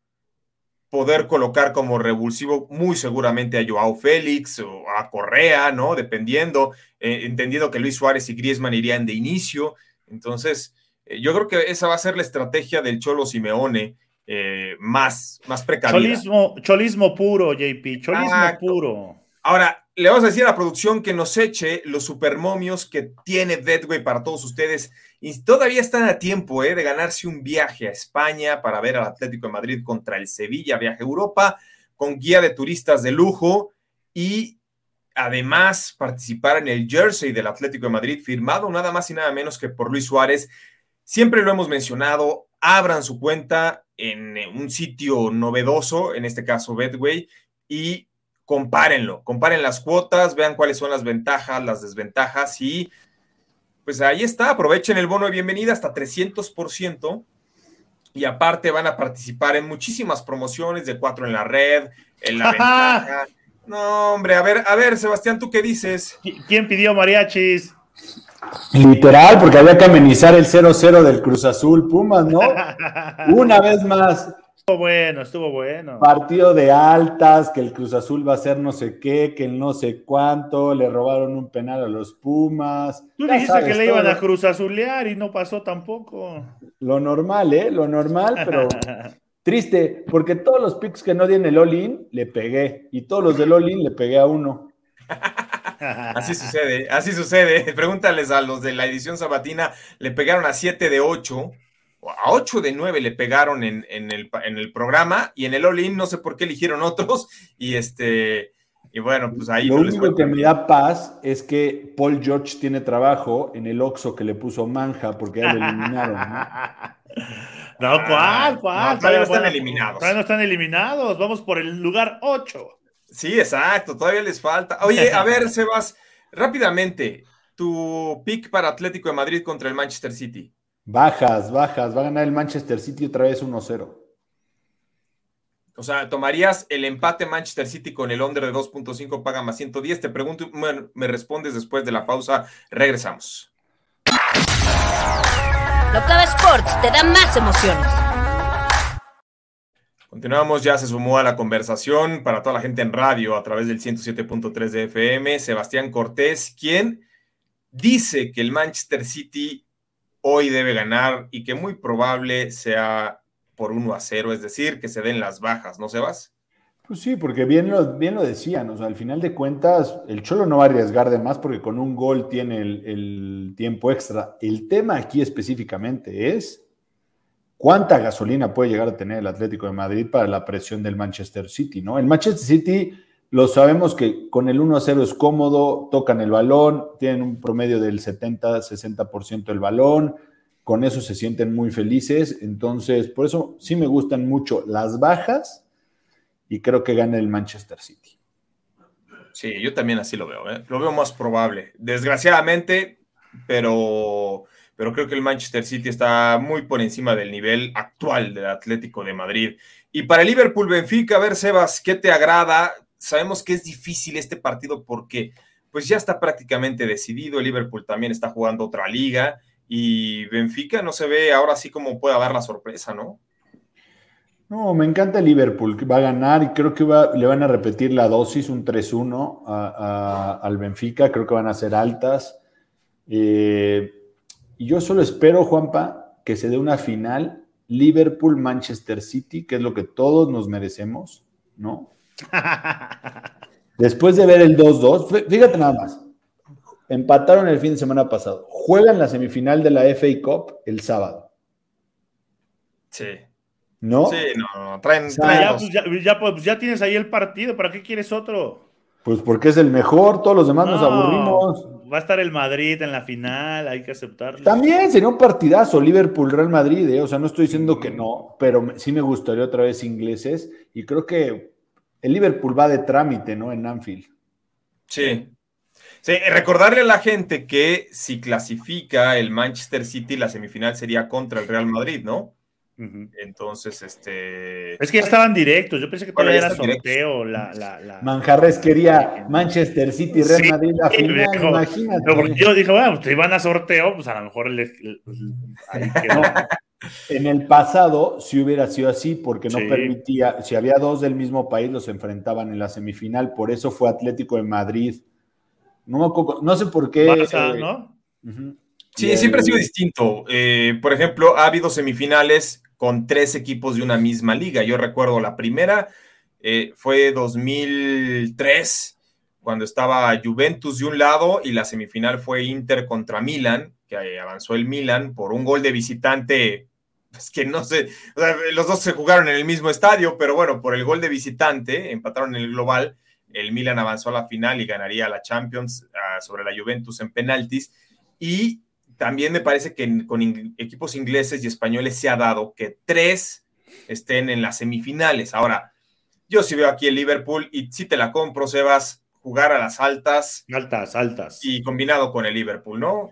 poder colocar como revulsivo muy seguramente a Joao Félix o a Correa, ¿no? Dependiendo, eh, entendiendo que Luis Suárez y Griezmann irían de inicio. Entonces, eh, yo creo que esa va a ser la estrategia del Cholo Simeone eh, más, más precavida. Cholismo, cholismo puro, JP, cholismo puro. Ahora, le vamos a decir a la producción que nos eche los supermomios que tiene Deadway para todos ustedes. Y todavía están a tiempo ¿eh? de ganarse un viaje a España para ver al Atlético de Madrid contra el Sevilla, viaje a Europa, con guía de turistas de lujo y además participar en el jersey del Atlético de Madrid, firmado nada más y nada menos que por Luis Suárez. Siempre lo hemos mencionado, abran su cuenta en un sitio novedoso, en este caso Betway, y compárenlo, comparen las cuotas, vean cuáles son las ventajas, las desventajas y pues ahí está, aprovechen el bono de bienvenida hasta 300% y aparte van a participar en muchísimas promociones de cuatro en la red, en la ventaja. No, hombre, a ver, a ver, Sebastián, ¿tú qué dices? ¿Quién pidió mariachis? Literal, porque había que amenizar el 0-0 del Cruz Azul Pumas, ¿no? Una vez más, Estuvo bueno, estuvo bueno. Partido de altas, que el Cruz Azul va a ser no sé qué, que el no sé cuánto, le robaron un penal a los Pumas. Tú dijiste que le iban a Cruz Azulear y no pasó tampoco. Lo normal, ¿eh? Lo normal, pero triste, porque todos los picks que no dieron el all le pegué, y todos los del all le pegué a uno. así sucede, así sucede. Pregúntales a los de la edición sabatina, le pegaron a 7 de 8 a 8 de 9 le pegaron en, el, programa y en el all no sé por qué eligieron otros y este y bueno, pues ahí lo único que me da paz es que Paul George tiene trabajo en el Oxo que le puso Manja porque ya lo eliminaron, ¿no? ¿cuál? Ah, ¿Cuál? todavía no están eliminados. Todavía no están eliminados. Vamos por el lugar 8. Sí, exacto. Todavía les falta. Oye, a ver, Sebas, rápidamente, tu pick para Atlético de Madrid contra el Manchester City. Bajas, bajas. Va a ganar el Manchester City otra vez 1-0. O sea, ¿tomarías el empate Manchester City con el under de 2.5 paga más 110? Te pregunto, me respondes después de la pausa. Regresamos. Locava Sports te da más emociones. Continuamos, ya se sumó a la conversación para toda la gente en radio a través del 107.3 de FM, Sebastián Cortés, quien dice que el Manchester City hoy debe ganar y que muy probable sea por 1 a 0, es decir, que se den las bajas, ¿no, Sebas? Pues sí, porque bien lo, bien lo decían, o sea, al final de cuentas, el Cholo no va a arriesgar de más porque con un gol tiene el, tiempo extra. El tema aquí específicamente es cuánta gasolina puede llegar a tener el Atlético de Madrid para la presión del Manchester City, ¿no? El Manchester City lo sabemos que con el 1-0 es cómodo, tocan el balón, tienen un promedio del 70-60% del balón, con eso se sienten muy felices, entonces por eso sí me gustan mucho las bajas y creo que gana el Manchester City. Sí, yo también así lo veo, ¿eh? lo veo más probable. Desgraciadamente, pero, pero creo que el Manchester City está muy por encima del nivel actual del Atlético de Madrid. Y para el Liverpool Benfica, a ver, Sebas, ¿qué te agrada? Sabemos que es difícil este partido porque pues ya está prácticamente decidido. Liverpool también está jugando otra liga y Benfica no se ve ahora sí como pueda dar la sorpresa, ¿no? No, me encanta el Liverpool, que va a ganar y creo que le van a repetir la dosis, un 3-1 al Benfica, creo que van a ser altas. Eh, yo solo espero, Juanpa, que se dé una final Liverpool-Manchester City, que es lo que todos nos merecemos, ¿no? Después de ver el 2-2, fíjate nada más, empataron el fin de semana pasado, juegan la semifinal de la FA Cup el sábado. Sí. ¿No? Sí, no, traen. Pues, pues, ya, tienes ahí el partido, ¿para qué quieres otro? Pues porque es el mejor, todos los demás nos aburrimos. Va a estar el Madrid en la final, hay que aceptarlo. También sería un partidazo, Liverpool-Real Madrid, ¿eh? o sea, no estoy diciendo que no, pero sí me gustaría otra vez ingleses y creo que el Liverpool va de trámite, ¿no? En Anfield. Sí. Sí, recordarle a la gente que si clasifica el Manchester City, la semifinal sería contra el Real Madrid, ¿no? Entonces, este. Es que ya estaban directos. Yo pensé que todavía era sorteo. La, la, Manjarres quería Manchester City, Real Madrid, la final, imagínate. yo dije, bueno, pues iban a sorteo, pues a lo mejor les, En el pasado si hubiera sido así, porque no permitía, si había dos del mismo país, los enfrentaban en la semifinal, por eso fue Atlético de Madrid. No, no sé por qué. Eh, ¿no? Sí, siempre ha sido distinto. Eh, por ejemplo, ha habido semifinales con tres equipos de una misma liga. Yo recuerdo la primera eh, fue 2003, cuando estaba Juventus de un lado y la semifinal fue Inter contra Milan, que avanzó el Milan por un gol de visitante, pues que no sé, los dos se jugaron en el mismo estadio, pero bueno, por el gol de visitante, empataron en el global, el Milan avanzó a la final y ganaría la Champions ah, sobre la Juventus en penaltis. Y también me parece que con equipos ingleses y españoles se ha dado que tres estén en las semifinales. Ahora, yo sí veo aquí el Liverpool y si te la compro, Sebas, jugar a las altas. Altas, altas. Y combinado con el Liverpool, ¿no?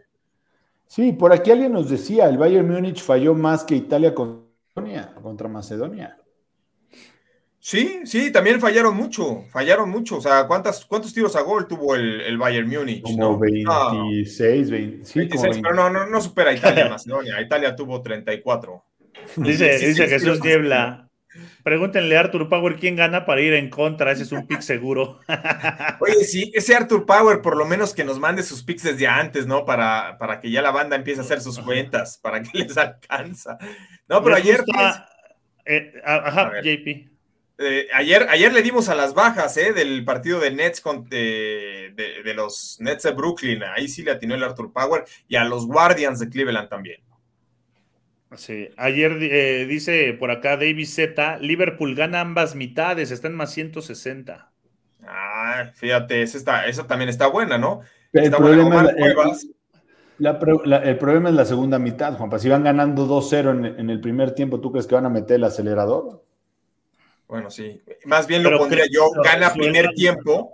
Sí, por aquí alguien nos decía, el Bayern Múnich falló más que Italia contra Macedonia. Sí, sí, también fallaron mucho, fallaron mucho. O sea, ¿cuántas, ¿cuántos tiros a gol tuvo el, Bayern Múnich? Como 26, 26, pero no, no, no supera a Italia, Macedonia. Italia tuvo 34. Dice, dice Jesús Niebla. Pregúntenle a Arthur Power quién gana para ir en contra. Ese es un pick seguro. Oye, sí, ese Arthur Power, por lo menos que nos mande sus picks desde antes, ¿no? Para, para que ya la banda empiece a hacer sus cuentas, para que les alcanza. No, pero ayer. Eh, ajá, JP. Eh, ayer, ayer le dimos a las bajas eh, del partido de Nets con, de, los Nets de Brooklyn. Ahí sí le atinó el Arthur Power y a los Guardians de Cleveland también. Sí, ayer eh, dice por acá David Z, Liverpool gana ambas mitades, está en más 160. Ah, fíjate, esa, esa también está buena, ¿no? El problema, es, el problema es la segunda mitad, Juanpa. Si van ganando 2-0 en, en el primer tiempo, ¿tú crees que van a meter el acelerador? Bueno, sí. Más bien lo pondría yo, gana primer tiempo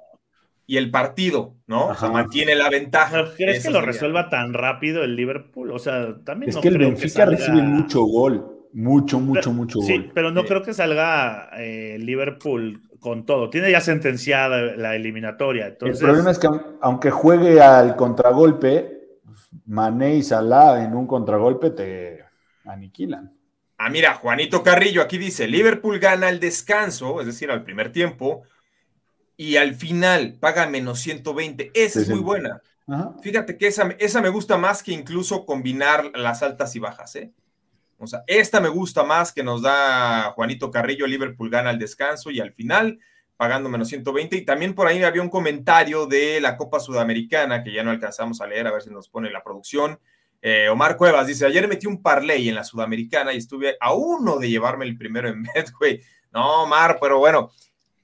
y el partido, ¿no? O sea, mantiene la ventaja. ¿Crees que lo resuelva tan rápido el Liverpool? O sea, también es que el Benfica recibe mucho gol. Mucho, mucho, mucho gol. Sí, pero no creo que salga eh, Liverpool con todo. Tiene ya sentenciada la eliminatoria. Entonces... El problema es que aunque juegue al contragolpe, Mané y Salah en un contragolpe te aniquilan. Ah, mira, Juanito Carrillo aquí dice, Liverpool gana al descanso, es decir, al primer tiempo, y al final paga menos 120. Esa es muy buena. Fíjate que esa, esa, me gusta más que incluso combinar las altas y bajas, ¿eh? O sea, esta me gusta más que nos da Juanito Carrillo, Liverpool gana al descanso y al final pagando menos 120. Y también por ahí había un comentario de la Copa Sudamericana que ya no alcanzamos a leer, a ver si nos pone la producción. Eh, Omar Cuevas dice, ayer metí un parlay en la Sudamericana y estuve a uno de llevarme el primero en Betway. No, Omar, pero bueno,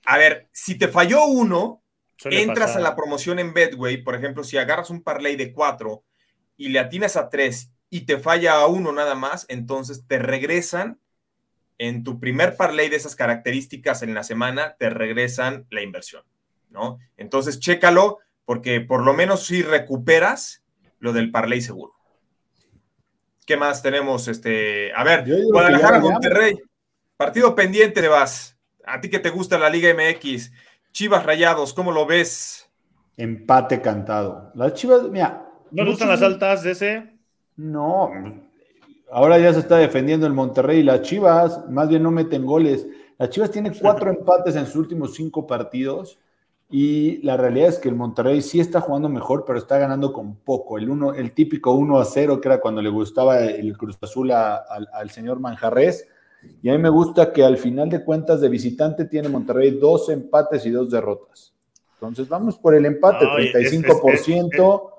a ver, si te falló uno, entras a la promoción en Betway, por ejemplo, si agarras un parlay de cuatro y le atinas a tres y te falla a uno nada más, entonces te regresan en tu primer parlay de esas características en la semana, te regresan la inversión, ¿no? Entonces, chécalo, porque por lo menos si recuperas lo del parlay seguro. ¿Qué más tenemos? Este, a ver, Guadalajara, Monterrey. Partido pendiente de vas. A ti que te gusta la Liga MX. Chivas Rayados, ¿cómo lo ves? Empate cantado. Las Chivas, mira. ¿No gustan las altas de ese? No, Ahora ya se está defendiendo el Monterrey y las Chivas, más bien no meten goles. Las Chivas tienen cuatro empates en sus últimos cinco partidos y la realidad es que el Monterrey sí está jugando mejor, pero está ganando con poco. El, uno, el típico 1 a 0, que era cuando le gustaba el Cruz Azul al señor Manjarres. Y a mí me gusta que al final de cuentas de visitante tiene Monterrey dos empates y dos derrotas. Entonces vamos por el empate, 35%.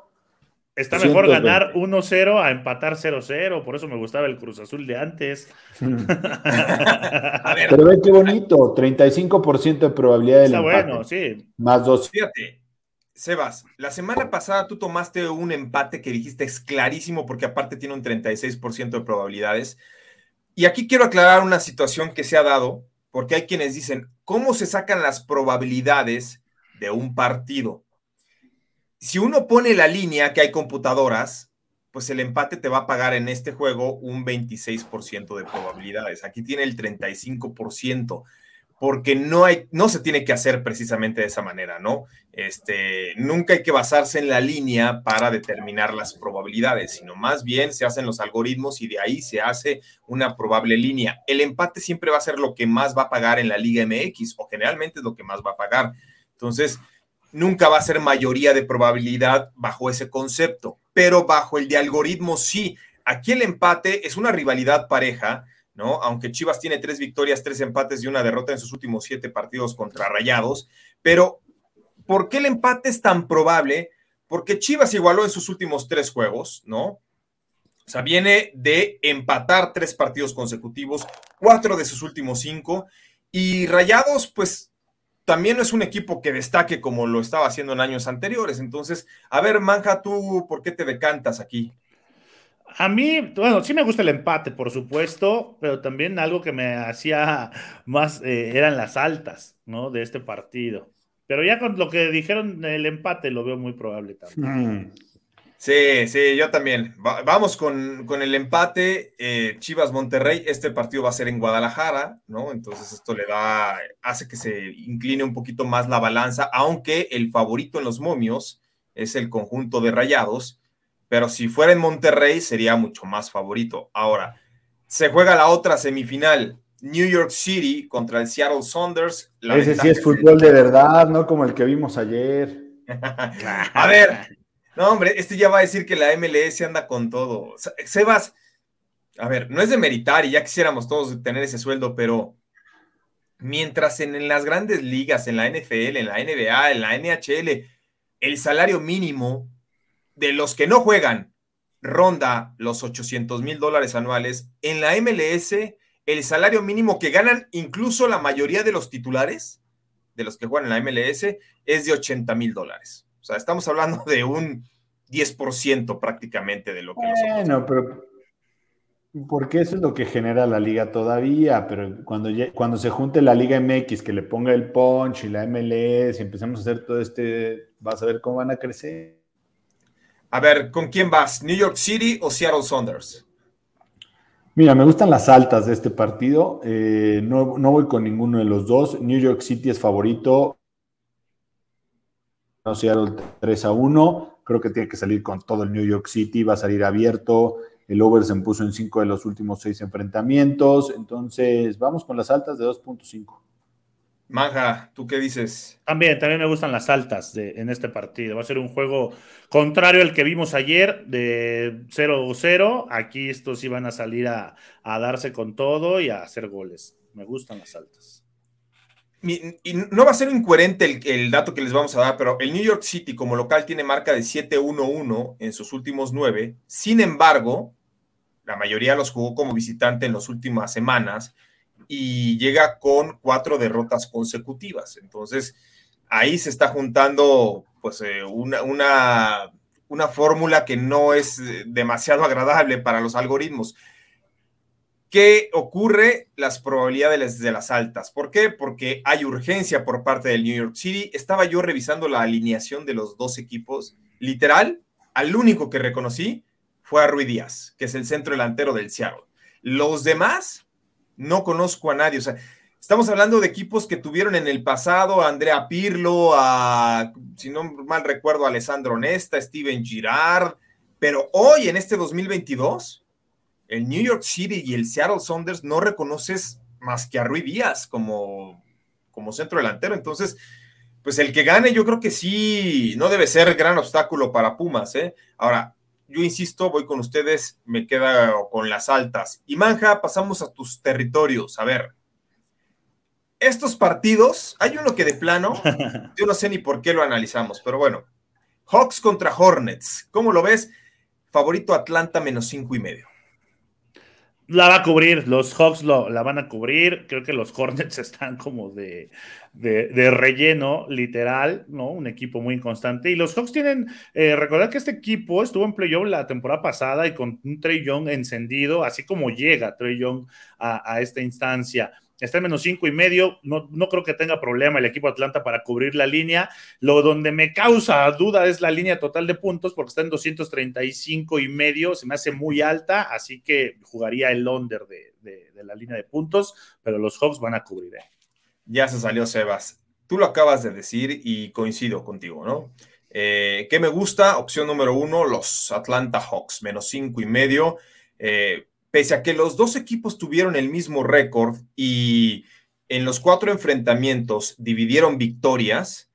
Está mejor ganar 1-0 a empatar 0-0, por eso me gustaba el Cruz Azul de antes. Pero ve qué bonito, 35% de probabilidad de Está bueno, sí. Más dos. Fíjate, Sebas, la semana pasada tú tomaste un empate que dijiste es clarísimo porque aparte tiene un 36% de probabilidades. Y aquí quiero aclarar una situación que se ha dado, porque hay quienes dicen, ¿cómo se sacan las probabilidades de un partido? si uno pone la línea que hay computadoras, pues el empate te va a pagar en este juego un 26% de probabilidades. Aquí tiene el 35%, porque no, hay, no se tiene que hacer precisamente de esa manera, ¿no? Este, nunca hay que basarse en la línea para determinar las probabilidades, sino más bien se hacen los algoritmos y de ahí se hace una probable línea. El empate siempre va a ser lo que más va a pagar en la Liga MX, o generalmente es lo que más va a pagar. Entonces, nunca va a ser mayoría de probabilidad bajo ese concepto, pero bajo el de algoritmo sí. Aquí el empate es una rivalidad pareja, ¿no? Aunque Chivas tiene tres victorias, tres empates y una derrota en sus últimos siete partidos contra Rayados, pero ¿por qué el empate es tan probable? Porque Chivas igualó en sus últimos tres juegos, ¿no? O sea, viene de empatar tres partidos consecutivos, cuatro de sus últimos cinco, y Rayados, pues también no es un equipo que destaque como lo estaba haciendo en años anteriores. Entonces, a ver, Manja, tú, ¿por qué te decantas aquí? A mí, bueno, sí me gusta el empate, por supuesto, pero también algo que me hacía más eh, eran las altas, ¿no? De este partido. Pero ya con lo que dijeron el empate lo veo muy probable también. Mm. Sí, sí, yo también. vamos con, el empate. Eh, Chivas Monterrey, este partido va a ser en Guadalajara, ¿no? Entonces esto le da, hace que se incline un poquito más la balanza, aunque el favorito en los momios es el conjunto de rayados, pero si fuera en Monterrey sería mucho más favorito. Ahora, se juega la otra semifinal, New York City contra el Seattle Saunders. Ese sí es fútbol de verdad, ¿no? Como el que vimos ayer. a ver, no, hombre, este ya va a decir que la MLS anda con todo. Sebas, a ver, no es de meritar y ya quisiéramos todos tener ese sueldo, pero mientras en, las grandes ligas, en la NFL, en la NBA, en la NHL, el salario mínimo de los que no juegan ronda los 800 mil dólares anuales, en la MLS el salario mínimo que ganan incluso la mayoría de los titulares, de los que juegan en la MLS, es de 80 mil dólares. O sea, estamos hablando de un 10% prácticamente de lo que Bueno, pero porque eso es lo que genera la liga todavía, pero cuando, cuando se junte la liga MX, que le ponga el punch y la MLS y empezamos a hacer todo este, vas a ver cómo van a crecer. A ver, ¿con quién vas? ¿New York City o Seattle Saunders? Mira, me gustan las altas de este partido. Eh, no, no, voy con ninguno de los dos. New York City es favorito no Seattle 3 a 1. Creo que tiene que salir con todo el New York City, va a salir abierto. El over se puso en 5 de los últimos 6 enfrentamientos. Entonces, vamos con las altas de 2.5. Manja, ¿tú qué dices? También, también me gustan las altas de, en este partido. Va a ser un juego contrario al que vimos ayer de 0-0. Aquí estos sí van a salir a, a darse con todo y a hacer goles. Me gustan las altas. y no va a ser incoherente el, el, dato que les vamos a dar, pero el New York City como local tiene marca de 7-1-1 en sus últimos nueve. Sin embargo, la mayoría los jugó como visitante en las últimas semanas y llega con cuatro derrotas consecutivas. Entonces, ahí se está juntando pues eh, una, una, una fórmula que no es demasiado agradable para los algoritmos. ¿Qué ocurre? Las probabilidades de las altas. ¿Por qué? Porque hay urgencia por parte del New York City. Estaba yo revisando la alineación de los dos equipos. Literal, al único que reconocí fue a Rui Díaz, que es el centro delantero del Seattle. Los demás, no conozco a nadie. O sea, estamos hablando de equipos que tuvieron en el pasado a Andrea Pirlo, a, si no mal recuerdo, a Alessandro Nesta, Steven Girard, pero hoy en este 2022 el New York City y el Seattle Saunders no reconoces más que a Rui Díaz como, como centro delantero. Entonces, pues el que gane, yo creo que sí, no debe ser gran obstáculo para Pumas. ¿eh? Ahora, yo insisto, voy con ustedes, me queda con las altas. Y Manja, pasamos a tus territorios. A ver, estos partidos, hay uno que de plano, yo no sé ni por qué lo analizamos, pero bueno, Hawks contra Hornets, ¿cómo lo ves? Favorito Atlanta menos cinco y medio. La va a cubrir, los Hawks lo, la van a cubrir, creo que los Hornets están como de, de, relleno, literal, ¿no? Un equipo muy inconstante. Y los Hawks tienen, eh, recordar que este equipo estuvo en playoff la temporada pasada y con un Trey Young encendido, así como llega Trey Young a, a esta instancia está en menos cinco y medio. No, no creo que tenga problema el equipo Atlanta para cubrir la línea. Lo donde me causa duda es la línea total de puntos, porque está en 235 y medio. Se me hace muy alta, así que jugaría el under de, la línea de puntos, pero los Hawks van a cubrir. ¿eh? Ya se salió Sebas. Tú lo acabas de decir y coincido contigo, ¿no? Eh, ¿Qué me gusta? Opción número uno, los Atlanta Hawks, menos cinco y medio. Eh, pese a que los dos equipos tuvieron el mismo récord y en los cuatro enfrentamientos dividieron victorias,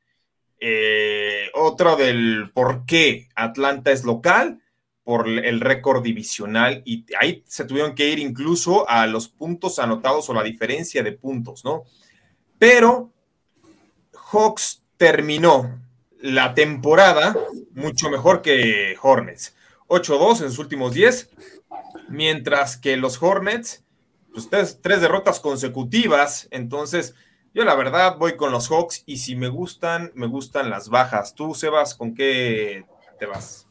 eh, otro del por qué Atlanta es local, por el récord divisional, y ahí se tuvieron que ir incluso a los puntos anotados o la diferencia de puntos, ¿no? Pero Hawks terminó la temporada mucho mejor que Hornets. 8-2 en sus últimos 10, mientras que los Hornets, pues tres, derrotas consecutivas, entonces yo la verdad voy con los Hawks y si me gustan, me gustan las bajas. Tú, Sebas, ¿con qué te vas?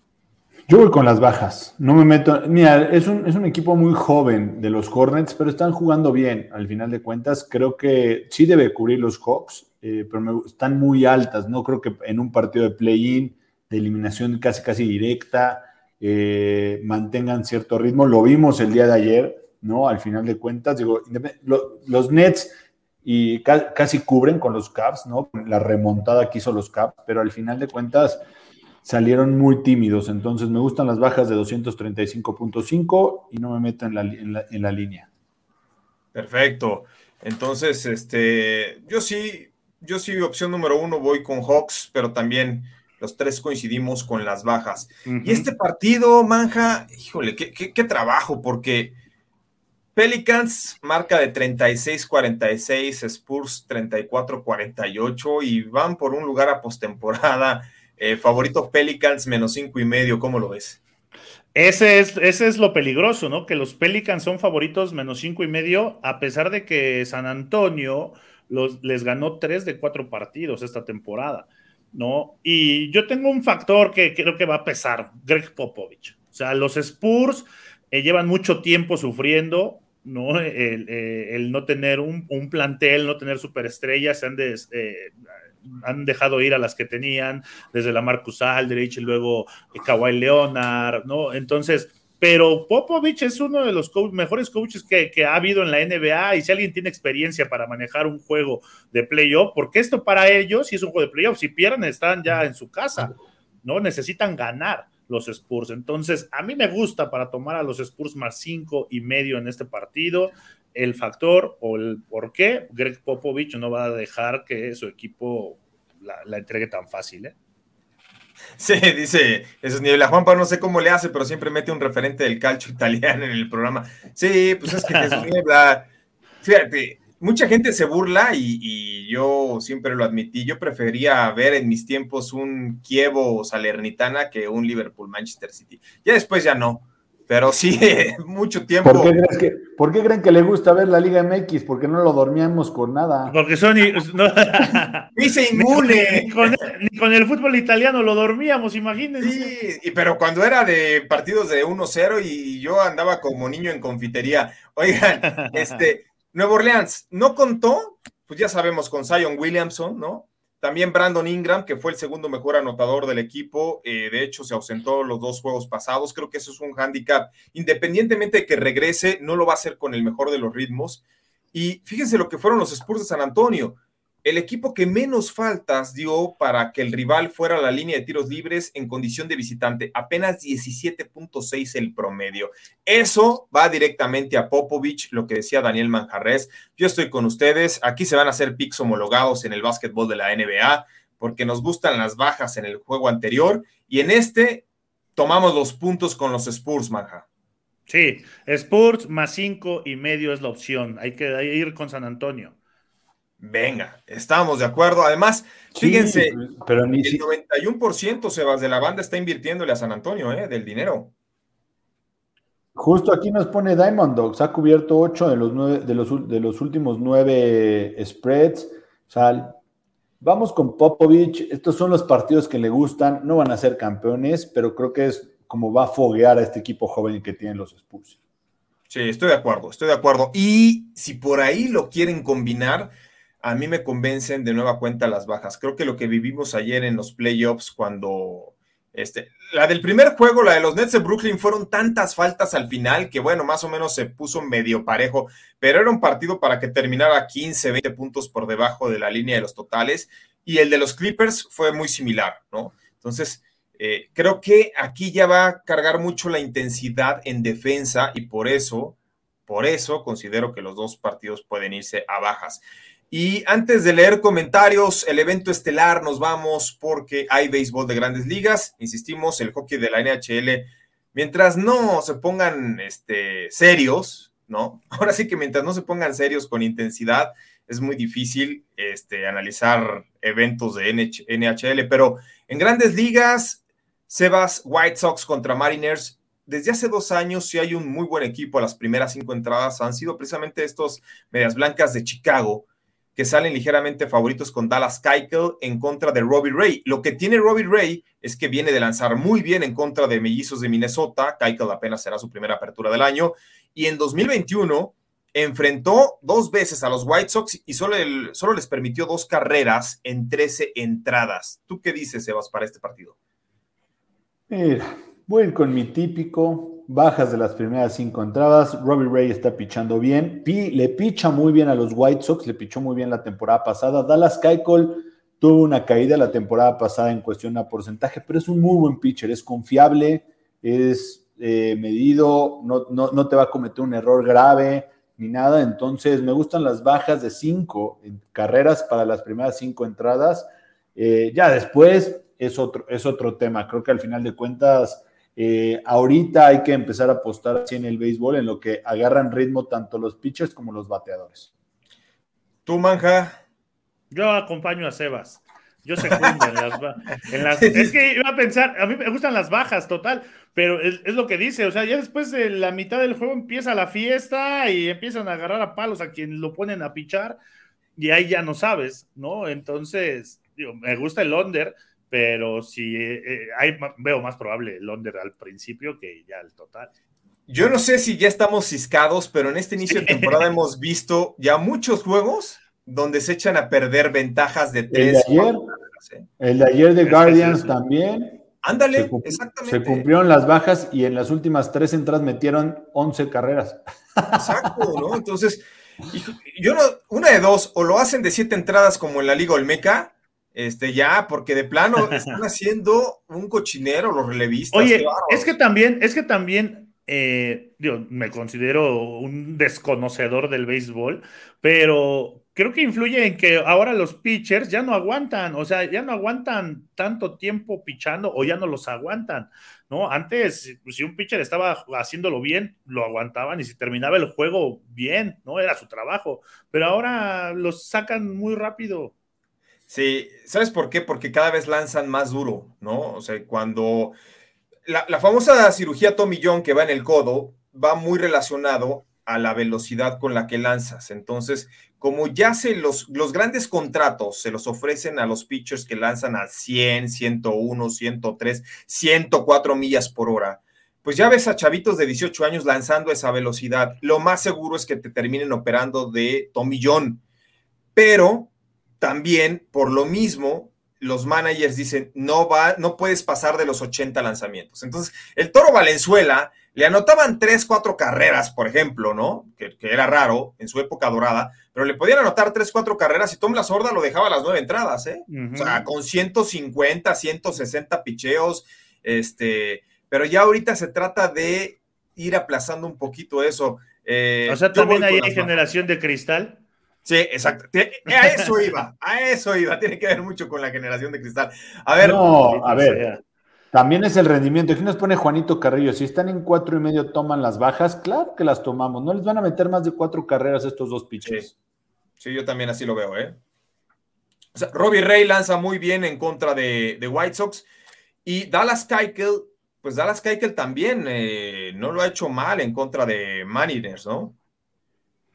Yo voy con las bajas. No me meto. Mira, es un, es un, equipo muy joven de los Hornets, pero están jugando bien. Al final de cuentas, creo que sí debe cubrir los Hawks, eh, pero están muy altas. No creo que en un partido de play-in, de eliminación casi casi directa, eh, mantengan cierto ritmo. Lo vimos el día de ayer, ¿no? Al final de cuentas, digo, los Nets y casi cubren con los Caps, ¿no? La remontada que hizo los Caps, pero al final de cuentas salieron muy tímidos. Entonces me gustan las bajas de 235.5 y no me meto en la, en la línea. Perfecto. Entonces, este, yo sí, yo sí, opción número uno, voy con Hawks, pero también los tres coincidimos con las bajas. Y este partido, Manja, híjole, qué, trabajo, porque Pelicans marca de 36-46, Spurs 34-48 y van por un lugar a postemporada. Eh, favorito Pelicans menos cinco y medio, ¿cómo lo ves? Ese es, ese es lo peligroso, ¿no? Que los Pelicans son favoritos menos cinco y medio, a pesar de que San Antonio los, les ganó tres de cuatro partidos esta temporada. ¿No? Y yo tengo un factor que creo que va a pesar, Greg Popovich. O sea, los Spurs eh, llevan mucho tiempo sufriendo, ¿no? El, eh, no tener un, plantel, no tener superestrellas, han, eh, han dejado ir a las que tenían, desde la Marcus Aldrich y luego Kawhi Leonard, ¿no? Entonces, pero Popovich es uno de los mejores coaches que, ha habido en la NBA y si alguien tiene experiencia para manejar un juego de playoff, porque esto para ellos si es un juego de playoff, si pierden están ya en su casa, ¿no? Necesitan ganar los Spurs. Entonces, a mí me gusta para tomar a los Spurs más cinco y medio en este partido. El factor o el por qué Greg Popovich no va a dejar que su equipo la, la entregue tan fácil, ¿eh? Sí, dice Jesús Niebla. Juanpa no sé cómo le hace, pero siempre mete un referente del calcio italiano en el programa. Sí, pues es que Jesús Niebla, fíjate, mucha gente se burla y, yo siempre lo admití. Yo prefería ver en mis tiempos un Kievo Salernitana que un Liverpool Manchester City. Ya después ya no. Pero sí, mucho tiempo. ¿Por qué, que, ¿Por qué, creen que le gusta ver la Liga MX? Porque no lo dormíamos con nada. Porque son. No, Dice inmune. Ni con, ni con, el fútbol italiano lo dormíamos, imagínense. Sí, y, pero cuando era de partidos de 1-0 y yo andaba como niño en confitería. Oigan, este, Nuevo Orleans no contó, pues ya sabemos, con Zion Williamson, ¿no? También Brandon Ingram, que fue el segundo mejor anotador del equipo, eh, de hecho se ausentó los dos juegos pasados, creo que eso es un hándicap, independientemente de que regrese, no lo va a hacer con el mejor de los ritmos. Y fíjense lo que fueron los Spurs de San Antonio, el equipo que menos faltas dio para que el rival fuera a la línea de tiros libres en condición de visitante, apenas 17.6 el promedio. Eso va directamente a Popovich, lo que decía Daniel Manjarres. Yo estoy con ustedes, aquí se van a hacer picks homologados en el básquetbol de la NBA, porque nos gustan las bajas en el juego anterior, y en este tomamos los puntos con los Spurs, Manja. Sí, Spurs más cinco y medio es la opción. Hay que ir con San Antonio. Venga, estamos de acuerdo. Además, fíjense, pero ni el 91% Sebas de la banda está invirtiéndole a San Antonio, ¿eh? Del dinero. Justo aquí nos pone Diamond Dogs, ha cubierto 8 de los, nueve, de los, de los últimos 9 spreads. O sea, vamos con Popovich. Estos son los partidos que le gustan. No van a ser campeones, pero creo que es como va a foguear a este equipo joven que tienen los Spurs. Sí, estoy de acuerdo, estoy de acuerdo. Y si por ahí lo quieren combinar, a mí me convencen de nueva cuenta las bajas. Creo que lo que vivimos ayer en los playoffs cuando este, la del primer juego, la de los Nets de Brooklyn, fueron tantas faltas al final que, bueno, más o menos se puso medio parejo, pero era un partido para que terminara 15, 20 puntos por debajo de la línea de los totales. Y el de los Clippers fue muy similar, ¿no? Entonces, eh, creo que aquí ya va a cargar mucho la intensidad en defensa y por eso, por eso considero que los dos partidos pueden irse a bajas. Y antes de leer comentarios, el evento estelar nos vamos porque hay béisbol de grandes ligas. Insistimos, el hockey de la NHL, mientras no se pongan este, serios, ¿no? Ahora sí que mientras no se pongan serios con intensidad, es muy difícil este, analizar eventos de NHL, pero en grandes ligas, Sebas, White Sox contra Mariners, desde hace dos años sí hay un muy buen equipo. Las primeras cinco entradas han sido precisamente estos Medias Blancas de Chicago que salen ligeramente favoritos con Dallas Keuchel en contra de Robbie Ray. Lo que tiene Robbie Ray es que viene de lanzar muy bien en contra de Mellizos de Minnesota. Keuchel apenas será su primera apertura del año. Y en 2021 enfrentó dos veces a los White Sox y solo, les permitió dos carreras en 13 entradas. ¿Tú qué dices, Sebas, para este partido? Mira, voy con mi típico bajas de las primeras cinco entradas. Robbie Ray está pichando bien. le picha muy bien a los White Sox, le pichó muy bien la temporada pasada. Dallas Keuchel tuvo una caída la temporada pasada en cuestión a porcentaje, pero es un muy buen pitcher, es confiable, es eh, medido, no, no, te va a cometer un error grave ni nada. Entonces, me gustan las bajas de cinco carreras para las primeras cinco entradas. Eh, ya después es otro, es otro tema. Creo que al final de cuentas eh, ahorita hay que empezar a apostar así en el béisbol, en lo que agarran ritmo tanto los pitchers como los bateadores. ¿Tú, Manja? Yo acompaño a Sebas. Yo se en las, Es que iba a pensar, a mí me gustan las bajas, total, pero es, lo que dice, o sea, ya después de la mitad del juego empieza la fiesta y empiezan a agarrar a palos a quien lo ponen a pichar y ahí ya no sabes, ¿no? Entonces, digo, me gusta el under, pero sí eh, eh, hay, veo más probable el under al principio que ya el total. Yo no sé si ya estamos ciscados, pero en este inicio de temporada hemos visto ya muchos juegos donde se echan a perder ventajas de tres. El de ayer, ¿eh? el de, ayer de Guardians también. Ándale, exactamente. Se cumplieron las bajas y en las últimas tres entradas metieron 11 carreras. Exacto, ¿no? Entonces, yo no, una de dos, o lo hacen de siete entradas como en la Liga Olmeca, este, ya, porque de plano están haciendo un cochinero los relevistas. Oye, es que también, es que también, eh, me considero un desconocedor del béisbol, pero creo que influye en que ahora los pitchers ya no aguantan, o sea, ya no aguantan tanto tiempo pichando o ya no los aguantan, ¿no? Antes, si un pitcher estaba haciéndolo bien, lo aguantaban y si terminaba el juego bien, ¿no? Era su trabajo, pero ahora los sacan muy rápido. Sí, ¿sabes por qué? Porque cada vez lanzan más duro, ¿no? O sea, cuando la, famosa cirugía Tommy John que va en el codo va muy relacionado a la velocidad con la que lanzas. Entonces, como ya se los, los grandes contratos se los ofrecen a los pitchers que lanzan a 100, 101, 103, 104 millas por hora, pues ya ves a chavitos de 18 años lanzando esa velocidad. Lo más seguro es que te terminen operando de tomillón. Pero también, por lo mismo, los managers dicen, no va, no puedes pasar de los 80 lanzamientos. Entonces, el Toro Valenzuela le anotaban tres, cuatro carreras, por ejemplo, ¿no? Que, era raro en su época dorada, pero le podían anotar tres, cuatro carreras y Tom La Sorda lo dejaba a las nueve entradas, ¿eh? O sea, con 150, 160 picheos, este, pero ya ahorita se trata de ir aplazando un poquito eso. Eh, o sea, también hay generación de cristal. Sí, exacto. A eso iba, a eso iba. Tiene que ver mucho con la generación de cristal. A ver. No, a ver. También es el rendimiento. Aquí nos pone Juanito Carrillo. Si están en cuatro y medio, toman las bajas. Claro que las tomamos. No les van a meter más de cuatro carreras estos dos pitchers. Sí. yo también así lo veo, ¿eh? O sea, Robbie Ray lanza muy bien en contra de, White Sox. Y Dallas Keuchel, pues Dallas Keuchel también eh, no lo ha hecho mal en contra de Mariners, ¿no?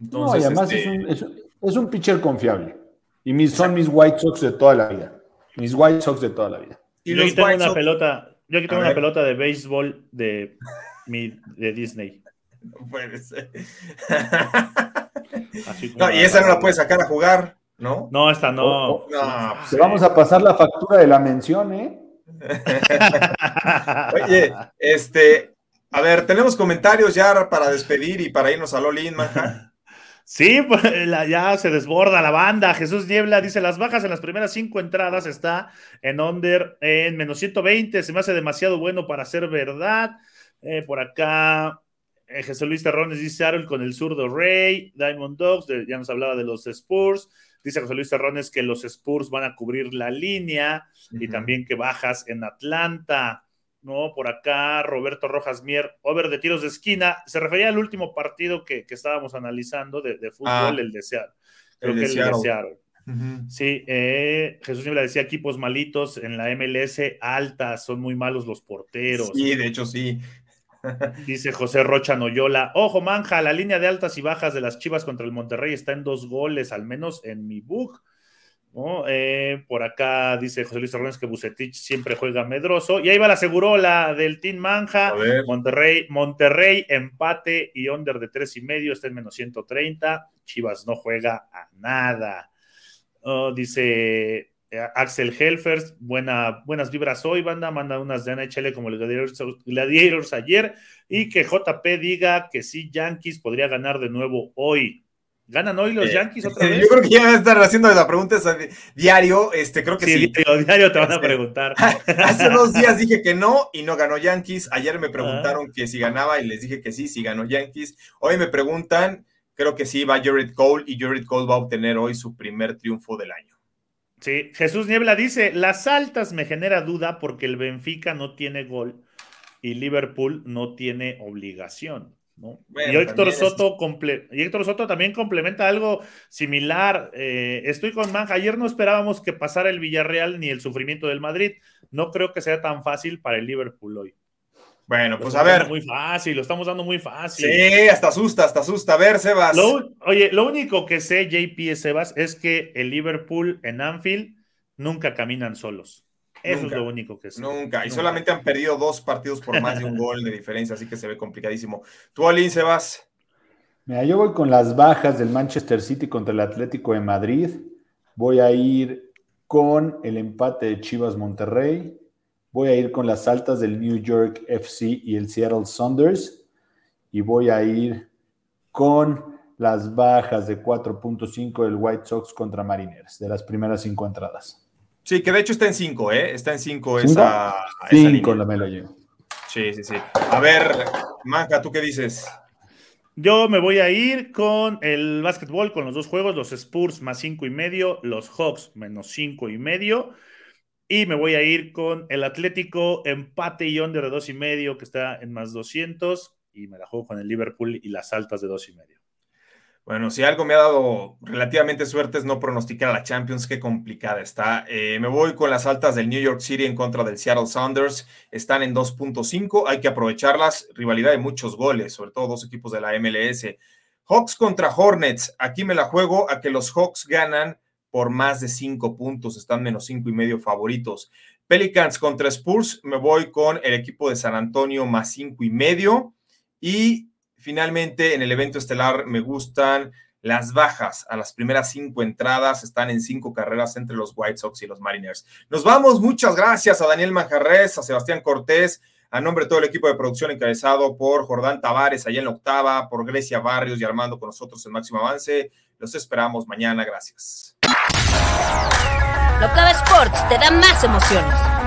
Entonces, no, además este es, un, pitcher confiable. Y mis, son mis White Sox de toda la vida. Mis White Sox de toda la vida. Y yo aquí tengo una pelota, yo aquí tengo una pelota de béisbol de, de Disney. No puede ser. y esa no la puedes sacar a jugar, ¿no? No, esta no. Oh, oh, no pues vamos a pasar la factura de la mención, ¿eh? Oye, este, a ver, tenemos comentarios ya para despedir y para irnos a Lolin, Manja. Sí, pues ya se desborda la banda. Jesús Niebla dice: Las bajas en las primeras cinco entradas está en under en menos 120. Se me hace demasiado bueno para ser verdad. Eh, por acá, eh, Jesús Luis Terrones dice: Aaron con el zurdo Rey. Diamond Dogs, ya nos hablaba de los Spurs. Dice José Luis Terrones que los Spurs van a cubrir la línea y también que bajas en Atlanta. ¿No? Por acá, Roberto Rojas Mier, over de tiros de esquina. Se refería al último partido que, estábamos analizando de, fútbol, ah, el de Seattle. Creo que el de Seattle. Sí, eh, Jesús le decía equipos malitos en la MLS altas, son muy malos los porteros. Sí, de hecho sí. Dice José Rocha Noyola, ojo manja, la línea de altas y bajas de las Chivas contra el Monterrey está en dos goles, al menos en mi book. Eh, por acá dice José Luis Torres que Bucetich siempre juega medroso. Y ahí va la segurola del Team Manja. Monterrey, Monterrey, empate y under de tres y medio, está en menos 130. Chivas no juega a nada. Oh, dice eh, Axel Helfers, buena, buenas vibras hoy, banda. Manda unas de NHL como el Gladiators ayer. Y que JP diga que sí, Yankees podría ganar de nuevo hoy. ¿Ganan hoy los eh, Yankees otra vez? Yo creo que ya van a estar haciendo la pregunta diario, este, creo que sí. sí. Diario, diario te van a este, preguntar. Hace dos días dije que no y no ganó Yankees. Ayer me preguntaron ah. que si ganaba y les dije que sí, si ganó Yankees. Hoy me preguntan, creo que sí va Jared Cole y Jared Cole va a obtener hoy su primer triunfo del año. Sí, Jesús Niebla dice, las altas me genera duda porque el Benfica no tiene gol y Liverpool no tiene obligación y, Héctor Soto y Héctor Soto también complementa algo similar. Eh, estoy con Manja. Ayer no esperábamos que pasara el Villarreal ni el sufrimiento del Madrid. No creo que sea tan fácil para el Liverpool hoy. Bueno, pues a ver. Muy fácil, lo estamos dando muy fácil. Sí, hasta asusta, hasta asusta. A ver, Sebas. oye, lo único que sé, JP Sebas, es que el Liverpool en Anfield nunca caminan solos. Eso es lo único que sé. Nunca. Y solamente han perdido dos partidos por más de un gol de diferencia, así que se ve complicadísimo. ¿Tú, Alin, Sebas? Mira, yo voy con las bajas del Manchester City contra el Atlético de Madrid. Voy a ir con el empate de Chivas Monterrey. Voy a ir con las altas del New York FC y el Seattle Saunders. Y voy a ir con las bajas de 4.5 del White Sox contra Mariners, de las primeras cinco entradas. Sí, que de hecho está en 5, ¿eh? Está en 5 esa. 5 la me lo llevo. Sí, sí, sí. A ver, Manja, ¿tú qué dices? Yo me voy a ir con el básquetbol, con los dos juegos, los Spurs más cinco y medio, los Hawks menos cinco y medio. Y me voy a ir con el Atlético empate y under de dos y medio, que está en más 200. Y me la juego con el Liverpool y las altas de dos y medio. Bueno, si algo me ha dado relativamente suerte es no pronosticar a la Champions, qué complicada está. Eh, me voy con las altas del New York City en contra del Seattle Sounders. Están en 2.5, hay que aprovecharlas. Rivalidad de muchos goles, sobre todo dos equipos de la MLS. Hawks contra Hornets. Aquí me la juego a que los Hawks ganan por más de 5 puntos. Están menos cinco y medio favoritos. Pelicans contra Spurs. Me voy con el equipo de San Antonio más cinco y medio. Y Finalmente, en el evento estelar me gustan las bajas a las primeras cinco entradas. Están en cinco carreras entre los White Sox y los Mariners. Nos vamos. Muchas gracias a Daniel Manjarres, a Sebastián Cortés, a nombre de todo el equipo de producción encabezado por Jordán Tavares allá en la octava, por Grecia Barrios y Armando con nosotros en Máximo Avance. Los esperamos mañana. Gracias. Sports te da más emociones.